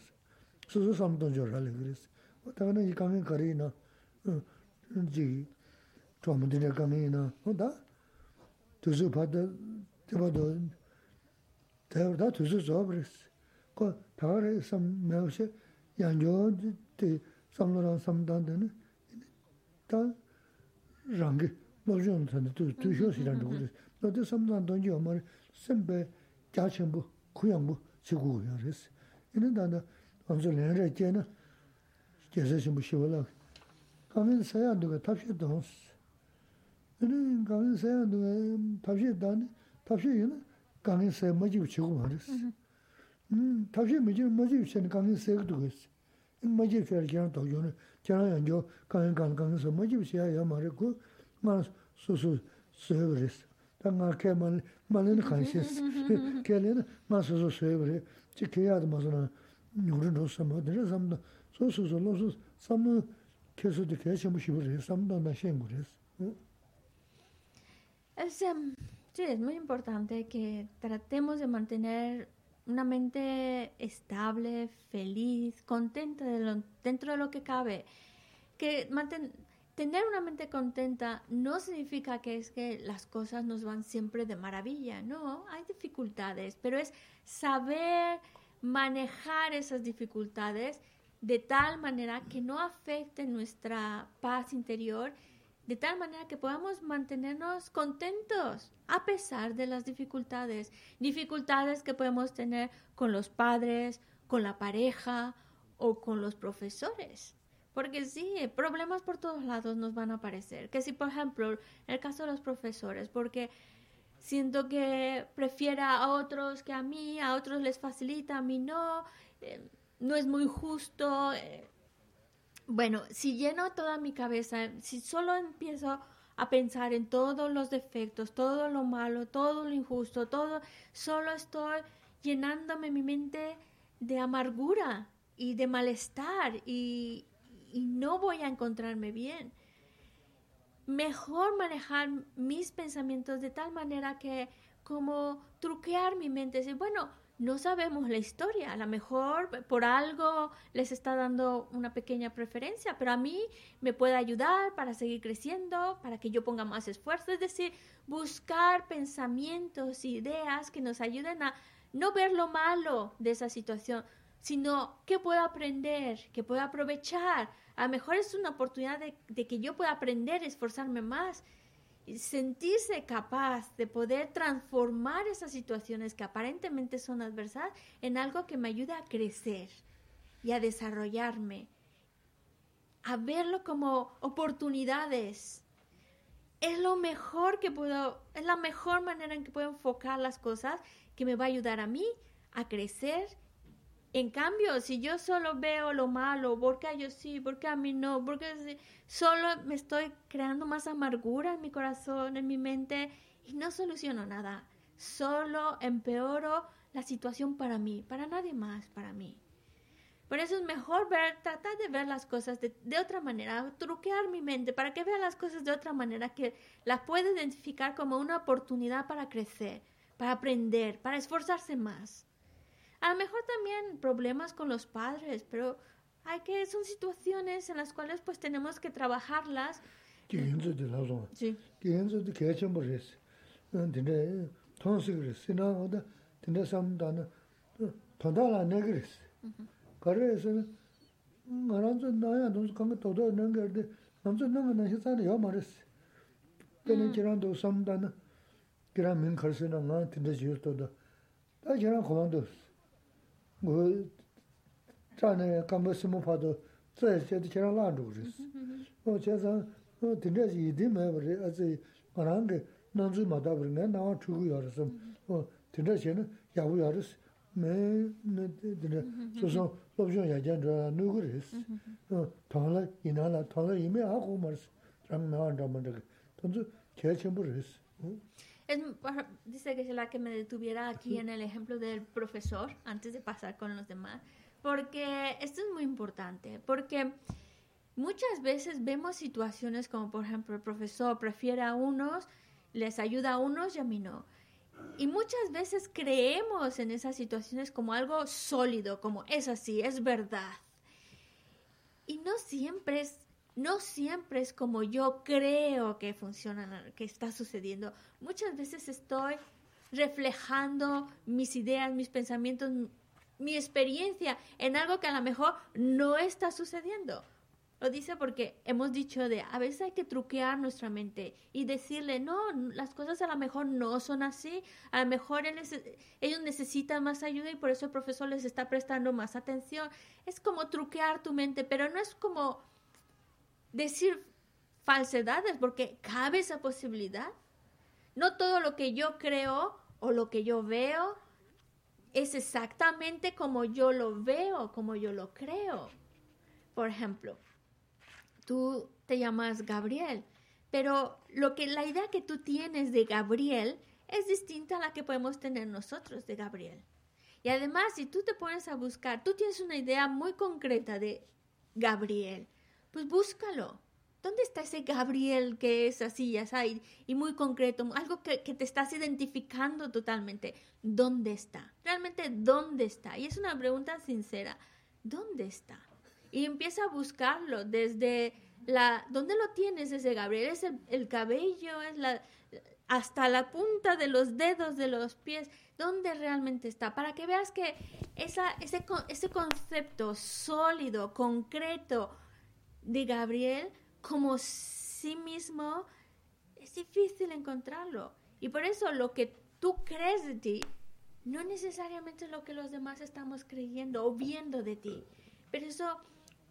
소소 삼던 줄 알래 그랬어 다가는 이 가면 거리나 지 좀들에 가면이나 뭐다 두수 받다 저도 대다 두수 줘버렸어 그 다가래 삼 매우시 양조 때 삼로랑 삼단데는 다 랑게 뭐좀 전에 또 두쇼시라는 거 너도 삼단 돈이 엄마 선배 자천부 암저 렌레 때는 계속 좀 쉬워라. 가면 사야 누가 탑시도 없어. 근데 가면 사야 누가 탑시도 안 탑시는 가면 사야 뭐지 치고 말았어. 음 탑시 뭐지 뭐지 치는 가면 사야도 그랬어. 이 뭐지 별 그냥 더 요는 제가 연구 가면 가면 가면서 뭐지 치야 말고 만 소소 서버스 당가 개만 만은 간시스 걔는 마소소 서버스 지켜야 되면서 sā mā, dā rā sā mā sō sō sō lō sō sā mā kē sō dā kē shī mū shī bā rī, sā mā nā shē ngū rī sī. Es, um, sí, es muy importante que tratemos de mantener una mente estable, feliz, contenta de lo, dentro de lo que cabe. Que manten, tener una mente contenta no significa que es que las cosas nos van siempre de maravilla, no, hay dificultades, pero es saber manejar esas dificultades de tal manera que no afecten nuestra paz interior, de tal manera que podamos mantenernos contentos a pesar de las dificultades, dificultades que podemos tener con los padres, con la pareja o con los profesores. Porque sí, problemas por todos lados nos van a aparecer. Que si, por ejemplo, en el caso de los profesores, porque siento que prefiera a otros que a mí, a otros les facilita, a mí no, eh, no es muy justo. Eh. Bueno, si lleno toda mi cabeza, si solo empiezo a pensar en todos los defectos, todo lo malo, todo lo injusto, todo, solo estoy llenándome mi mente de amargura y de malestar y, y no voy a encontrarme bien. Mejor manejar mis pensamientos de tal manera que como truquear mi mente, decir, bueno, no sabemos la historia, a lo mejor por algo les está dando una pequeña preferencia, pero a mí me puede ayudar para seguir creciendo, para que yo ponga más esfuerzo, es decir, buscar pensamientos, ideas que nos ayuden a no ver lo malo de esa situación, sino que pueda aprender, que pueda aprovechar. A lo mejor es una oportunidad de, que yo pueda aprender, esforzarme más, y sentirse capaz de poder transformar esas situaciones que aparentemente son adversas en algo que me ayude a crecer y a desarrollarme, a verlo como oportunidades. Es lo mejor que puedo, es la mejor manera en que puedo enfocar las cosas que me va a ayudar a mí a crecer en cambio, si yo solo veo lo malo, porque a yo sí, porque a mí no, porque solo me estoy creando más amargura en mi corazón, en mi mente, y no soluciono nada. Solo empeoro la situación para mí, para nadie más, para mí. Por eso es mejor ver, tratar de ver las cosas de, de, otra manera, truquear mi mente para que vea las cosas de otra manera, que las pueda identificar como una oportunidad para crecer, para aprender, para esforzarse más. A lo mejor también problemas con los padres, pero hay que, son situaciones en las cuales pues tenemos que trabajarlas. Sí. 가 뭐 자네 감을 쓰면 봐도 저에도 지난 라도 그랬어. 어 제가 어 tinda 이디 매버리 아주 말한게 남주마다 그러네 나 주고 열었어. 어 tinda 쟤는 야부 열었어. 매 네네 소소 opción ya ya no no gres no tola inala tola ime hago más ram no anda manda entonces que tiempo es Es dice que es la que me detuviera aquí en el ejemplo del profesor antes de pasar con los demás porque esto es muy importante porque muchas veces vemos situaciones como por ejemplo el profesor prefiere a unos les ayuda a unos y a mí no y muchas veces creemos en esas situaciones como algo sólido, como es así, es verdad. Y no siempre es, no siempre es como yo creo que funciona, que está sucediendo. Muchas veces estoy reflejando mis ideas, mis pensamientos, mi experiencia en algo que a lo mejor no está sucediendo. Lo dice porque hemos dicho de a veces hay que truquear nuestra mente y decirle, no, las cosas a lo mejor no son así, a lo mejor ellos necesitan más ayuda y por eso el profesor les está prestando más atención. Es como truquear tu mente, pero no es como decir falsedades, porque cabe esa posibilidad. No todo lo que yo creo o lo que yo veo es exactamente como yo lo veo, como yo lo creo. Por ejemplo, tú te llamas Gabriel, pero lo que la idea que tú tienes de Gabriel es distinta a la que podemos tener nosotros de Gabriel. Y además, si tú te pones a buscar, tú tienes una idea muy concreta de Gabriel, pues búscalo. ¿Dónde está ese Gabriel que es así, ya sabes, y muy concreto, algo que, te estás identificando totalmente? ¿Dónde está? Realmente, ¿dónde está? Y es una pregunta sincera. ¿Dónde está? y empieza a buscarlo desde la... ¿Dónde lo tienes ese Gabriel? Es el, cabello, es la... hasta la punta de los dedos de los pies, ¿dónde realmente está? Para que veas que esa, ese, ese concepto sólido, concreto de Gabriel como sí mismo, es difícil encontrarlo. Y por eso lo que tú crees de ti no necesariamente es lo que los demás estamos creyendo o viendo de ti. Pero eso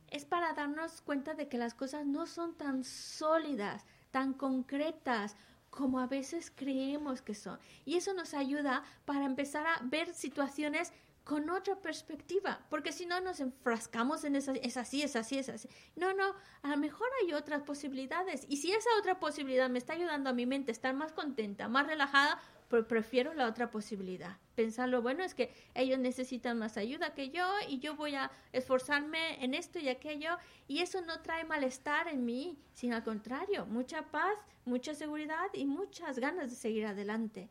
es para darnos cuenta de que las cosas no son tan sólidas, tan concretas como a veces creemos que son. Y eso nos ayuda para empezar a ver situaciones con otra perspectiva, porque si no nos enfrascamos en esa, es así, es así, es así. No, no, a lo mejor hay otras posibilidades. Y si esa otra posibilidad me está ayudando a mi mente a estar más contenta, más relajada, prefiero la otra posibilidad. Pensar lo bueno es que ellos necesitan más ayuda que yo y yo voy a esforzarme en esto y aquello y eso no trae malestar en mí, sino al contrario, mucha paz, mucha seguridad y muchas ganas de seguir adelante.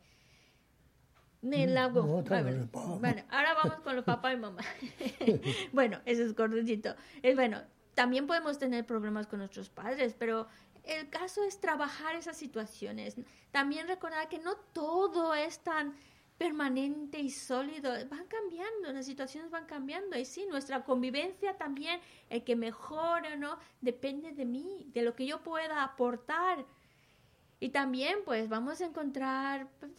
Mm, bueno, ahora vamos con los papá y mamá. bueno, eso es cortito. Es bueno, también podemos tener problemas con nuestros padres, pero el caso es trabajar esas situaciones. También recordar que no todo es tan permanente y sólido. Van cambiando, las situaciones van cambiando. Y sí, nuestra convivencia también, el que mejore o no, depende de mí, de lo que yo pueda aportar. Y también, pues, vamos a encontrar pues,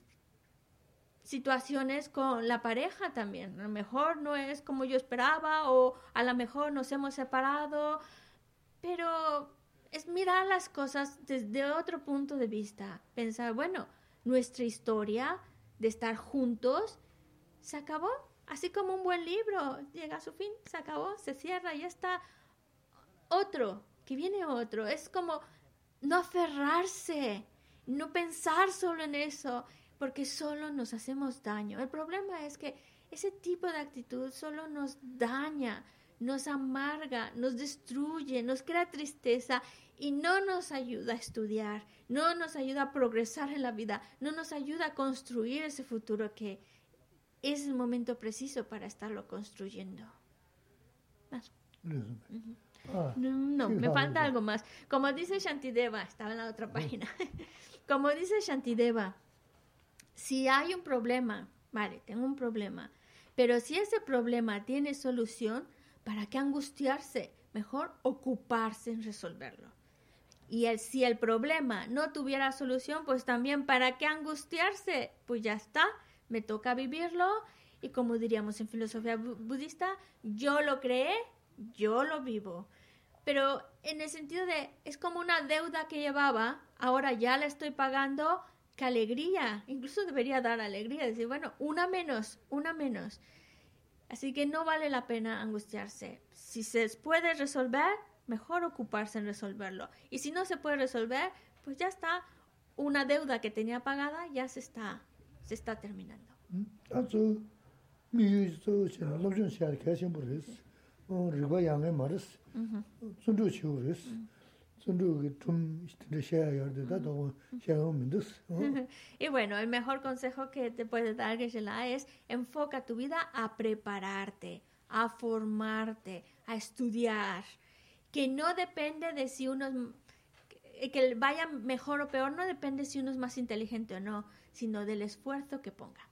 situaciones con la pareja también. A lo mejor no es como yo esperaba o a lo mejor nos hemos separado, pero es mirar las cosas desde otro punto de vista, pensar, bueno, nuestra historia de estar juntos se acabó, así como un buen libro llega a su fin, se acabó, se cierra y está. Otro, que viene otro, es como no aferrarse, no pensar solo en eso, porque solo nos hacemos daño. El problema es que ese tipo de actitud solo nos daña, nos amarga, nos destruye, nos crea tristeza y no nos ayuda a estudiar, no nos ayuda a progresar en la vida, no nos ayuda a construir ese futuro que es el momento preciso para estarlo construyendo. Ah, No, sí, me falta algo más. Como dice Shantideva, estaba en la otra página. Como dice Shantideva, si hay un problema, vale, tengo un problema, pero si ese problema tiene solución, ¿para qué angustiarse? Mejor ocuparse en resolverlo. Y el, si el problema no tuviera solución, pues también ¿para qué angustiarse? Pues ya está, me toca vivirlo y como diríamos en filosofía bu- budista, yo lo creé, yo lo vivo. Pero en el sentido de, es como una deuda que llevaba, ahora ya la estoy pagando, qué alegría, incluso debería dar alegría, decir, bueno, una menos, una menos. Así que no vale la pena angustiarse. Si se puede resolver, mejor ocuparse en resolverlo. Y si no se puede resolver, pues ya está, una deuda que tenía pagada ya se está, se está terminando. 다 저, Y bueno, el mejor consejo que te puede dar Geshe-la es enfoca tu vida a prepararte, a formarte, a estudiar, que no depende de si uno que que vaya mejor o peor, no depende si uno es más inteligente o no, sino del esfuerzo que ponga.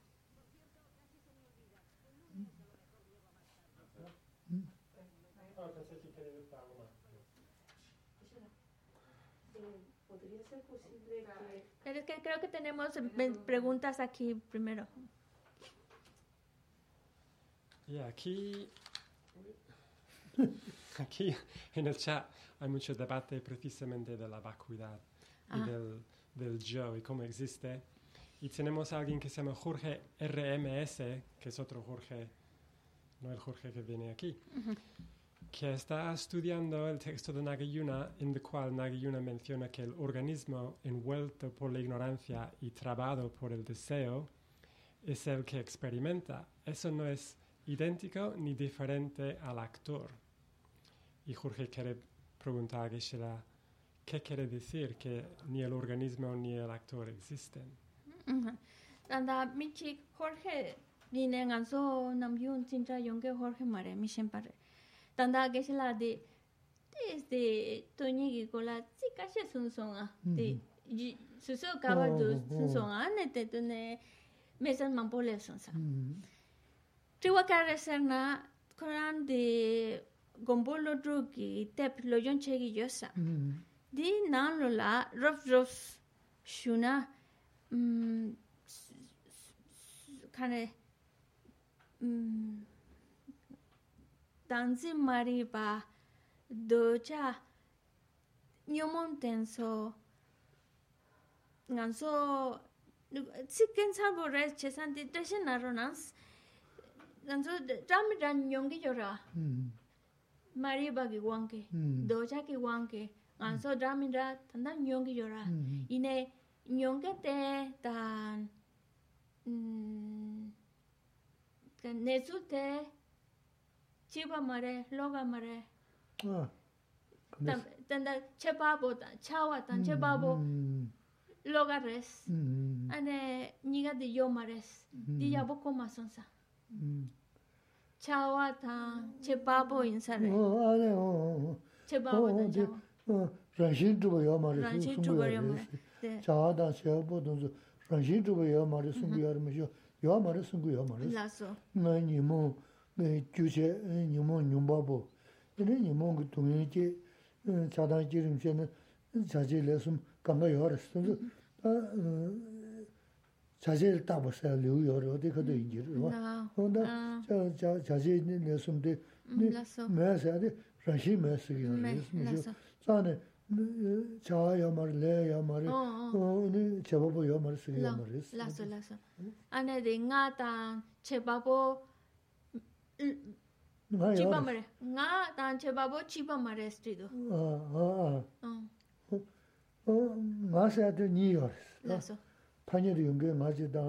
Pero es que creo que tenemos preguntas aquí primero. Y aquí, aquí en el chat hay mucho debate precisamente de la vacuidad y Ah. del, del yo y cómo existe. Y tenemos a alguien que se llama Jorge RMS, que es otro Jorge, no el Jorge que viene aquí, que está estudiando el texto de Nagayuna, en el cual Nagayuna menciona que el organismo envuelto por la ignorancia y trabado por el deseo es el que experimenta. Eso no es idéntico ni diferente al actor. Y Jorge quiere preguntar a Geshe-la, ¿qué quiere decir que ni el organismo ni el actor existen? Jorge Jorge mare. tanda geshe la de de tonyi gi ko la chi ka she sun song a. Mm-hmm. De su su ka ba du oh, sun song a oh. ne te tu ne me san man po le sun sa. Mm-hmm. Tri wa ka re ser na koran de gombo lo dru gi tep lo yon che gi yo sa. Mm-hmm. Di nan lo la rof rof shuna mm, kane mm, tanzi mariba docha nyomon tenso nganso chicken sarbo rice chesan ti teshin naro nas nganso ram ran nyongi yora mariba ki wanke docha ki wanke nganso ram ra tanda nyongi yora ine nyonge te tan nezu te chiba mare, loga mare. Ah, tanda che babo, chawa tan che babo, mm-hmm. loga res. Mm-hmm. Ane niga di yo mares, di mm-hmm. yabo koma sonsa. Chawa tan che babo insare. Oh, ah, oh, oh, che babo tan chawa. Ah, ranshin chuba yo mare, ranshin chuba yo mare. Chawa tan che babo donzo, ranshin chuba yo mare, sungu yo mare, yo mare, sungu yo mare. Laso. Nga nimo. 요 말이 숨고야 말이. lazo 나 니모 네 주제 니모 뇽바보. 이네 니모 그 동행지 자다 지름세는 자제래서 간가 요랬어. 그래서 아 자제를 따버서 류요 어디 가도 이제 뭐. na onda 아. 자 자제 내섬데 Mm, lazo 매사데 란신 매스기 me 그래서 lazo 자네 자야 말래야 말이 oh oh 어, 네, 제법은 요 말을 쓰기 요 La- 말을 lazo lazo ane de nga tan chepabo 나 chiba chipa mare nga tan che babo chipa mare sti do a a nga sa de ni yo so tanye de yong ge ma ji da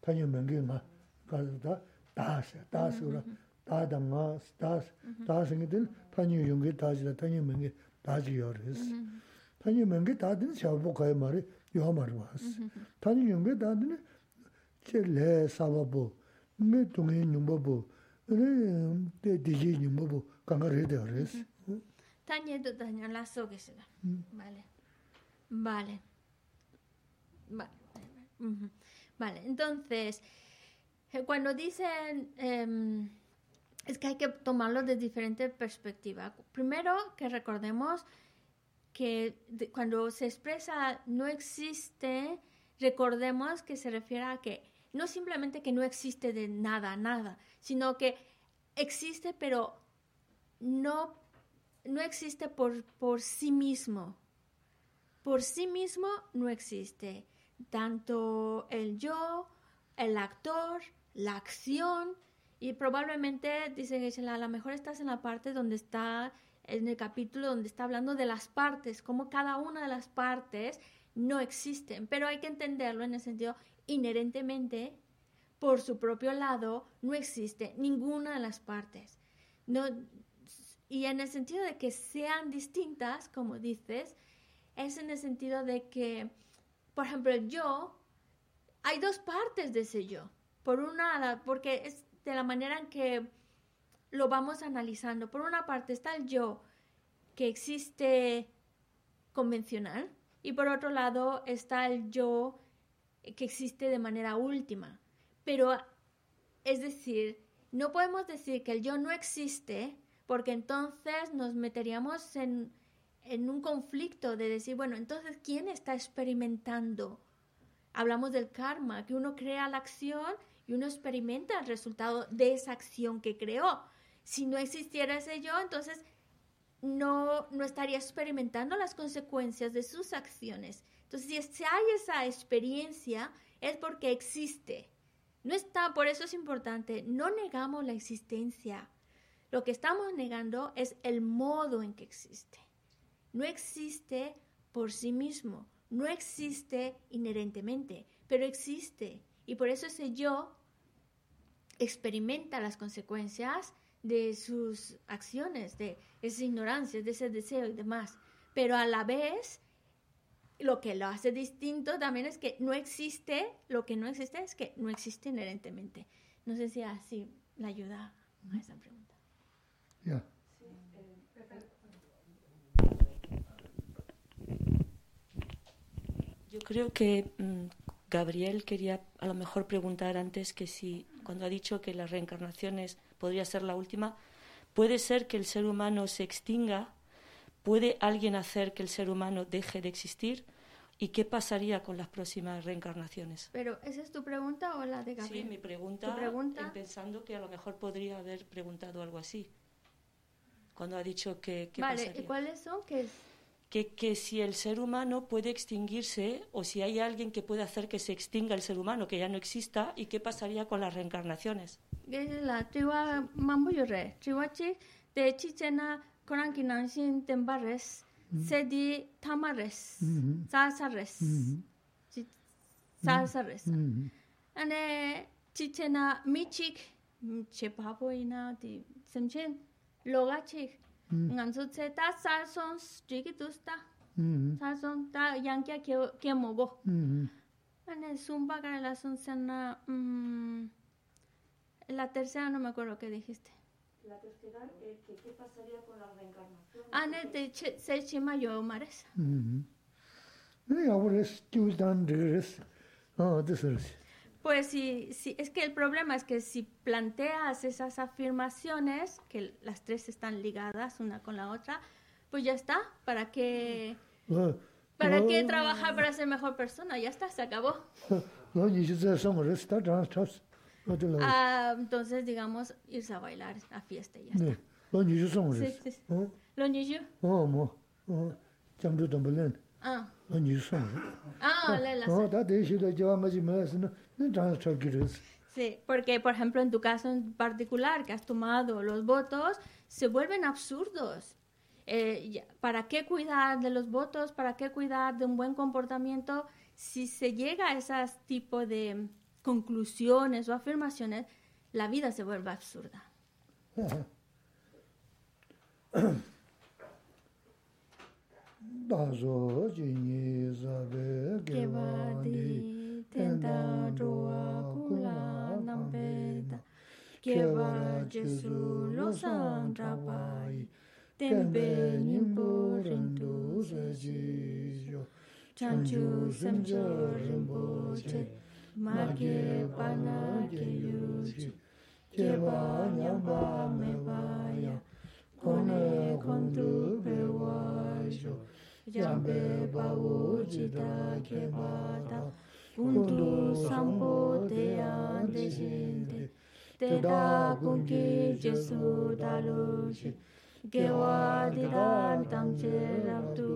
tanye meng ge ma ka da da sa da su ra da da nga da da sing de tanye yong ge da ji da tanye meng ge da ji yo res tanye meng ge da din sha bo ka ma re yo ma ro as tanye yong ge da din che le sa ba bo me tu ge nyung bo bo 바보 네 동에 numbobo 네 데 디지 numbobo 강가래 되어레스 Tañedo daña la soguesela. Vale. Vale. Vale. Ujú. Vale, entonces, eh, cuando dicen, em, es que hay que tomarlo de diferente perspectiva. Primero, que recordemos que de- cuando se expresa no existe, recordemos que se refiere a que no simplemente que no existe de nada, nada, sino que existe, pero no, no existe por, por sí mismo. Por sí mismo no existe. Tanto el yo, el actor, la acción, y probablemente, dice a lo mejor estás en la parte donde está, en el capítulo donde está hablando de las partes, como cada una de las partes no existen, pero hay que entenderlo en el sentido inherentemente, por su propio lado, no existe ninguna de las partes. No, y en el sentido de que sean distintas, como dices, es en el sentido de que, por ejemplo, yo, hay dos partes de ese yo. Por una, porque es de la manera en que lo vamos analizando. Por una parte está el yo que existe convencional y por otro lado está el yo que existe de manera última. Pero, es decir, no podemos decir que el yo no existe porque entonces nos meteríamos en, en un conflicto de decir, bueno, entonces, ¿quién está experimentando? Hablamos del karma, que uno crea la acción y uno experimenta el resultado de esa acción que creó. Si no existiera ese yo, entonces no, no estaría experimentando las consecuencias de sus acciones. Entonces, si hay esa experiencia, es porque existe. No está, por eso es importante, no negamos la existencia. Lo que estamos negando es el modo en que existe. No existe por sí mismo, no existe inherentemente, pero existe. Y por eso ese yo experimenta las consecuencias de sus acciones, de esa ignorancia, de ese deseo y demás. Pero a la vez, lo que lo hace distinto también es que no existe, lo que no existe es que no existe inherentemente. No sé si así la ayuda a esa pregunta. 야 Yo creo que mm, Gabriel quería a lo mejor preguntar antes que si, cuando ha dicho que las reencarnaciones podría ser la última, puede ser que el ser humano se extinga, puede alguien hacer que el ser humano deje de existir y qué pasaría con las próximas reencarnaciones. Pero, ¿esa es tu pregunta o la de Sí, Gabriel? mi pregunta, ¿Tu pregunta? en pensando que a lo mejor podría haber preguntado algo así, cuando ha dicho que qué vale, ¿y cuáles son? Que que, que si el ser humano puede extinguirse o si hay alguien que puede hacer que se extinga el ser humano, que ya no exista, y qué pasaría con las reencarnaciones. la triwa mambo yore, triwa chi de chichena Kurankinan shin tenpa res, mm-hmm. sedi tama res, mm-hmm. salsa res, mm-hmm. salsa. Ane chiche na mi chik, che papo ina di loga chik, nganso tse ta salson chiki tusta, salson ta yankia ke mogo. Ane zumba kare la son mm, la tercera no me acuerdo qué dijiste. La tercera, eh, el que, ¿qué pasaría con la reencarnación? Anete sechima yo maresa. Pues sí, sí, es que el problema es que si planteas esas afirmaciones, que las tres están ligadas una con la otra, pues ya está, ¿para qué, para qué trabajar para ser mejor persona? Ya está, se acabó. Otro lado. Ah, entonces, digamos, irse a bailar a fiesta y ya está. Los niños son sí, sí, sí. ¿Eh? Los niños. Oh, mo. Oh, chambu tambalén. Ah. Los niños son. Ah, la la. Oh, da de eso lleva más y más, no. No tan tranquilos. Sí, porque por ejemplo en tu caso en particular que has tomado los votos se vuelven absurdos. Eh, ¿Para qué cuidar de los votos? ¿Para qué cuidar de un buen comportamiento si se llega a ese tipo de conclusiones o afirmaciones, la vida se vuelve absurda. ma ge pa na ge yu chi ge ba nya ba me ba ya ko ne kon tu pe wa sho ya be ba wo ji da ge ba da un tu sam po te ya de jin de te da kun ki je su da lo shi ge wa di dan tam che ra tu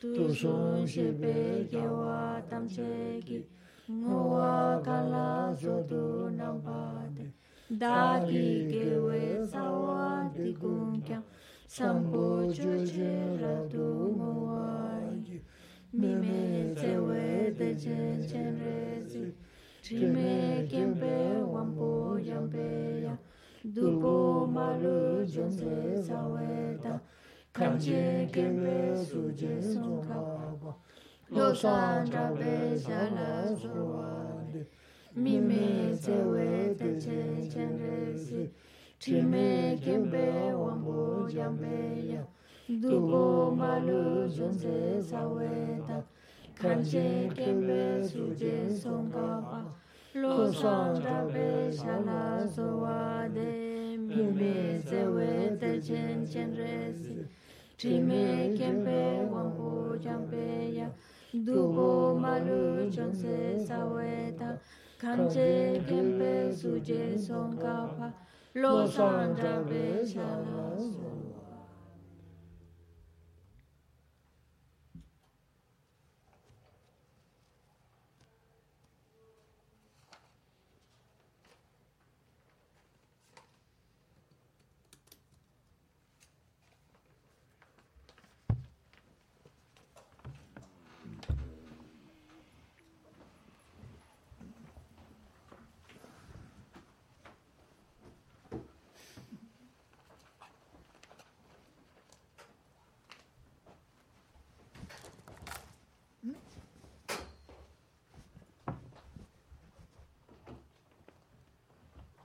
tu shon she be ge wa tam che ki nguwa kala jodu nampade daki kewe sawa dikunkyam sambo juje radu nguwa mime tewe deje chenrezi trime kempe wampo yampeya dupo maru jonse saweta kanje kempe suje sonkawa san trabe shana suwale mime tsewe teche chenresi chime kempe wambu jambe ya dubo malu junse saweta kanche kempe suje songkapa lo san trabe shana suwade mime tsewe teche chenresi chime kempe wambu jambe ya Dubo malu jonse saweta Kanche kempe suje songkapa lo san da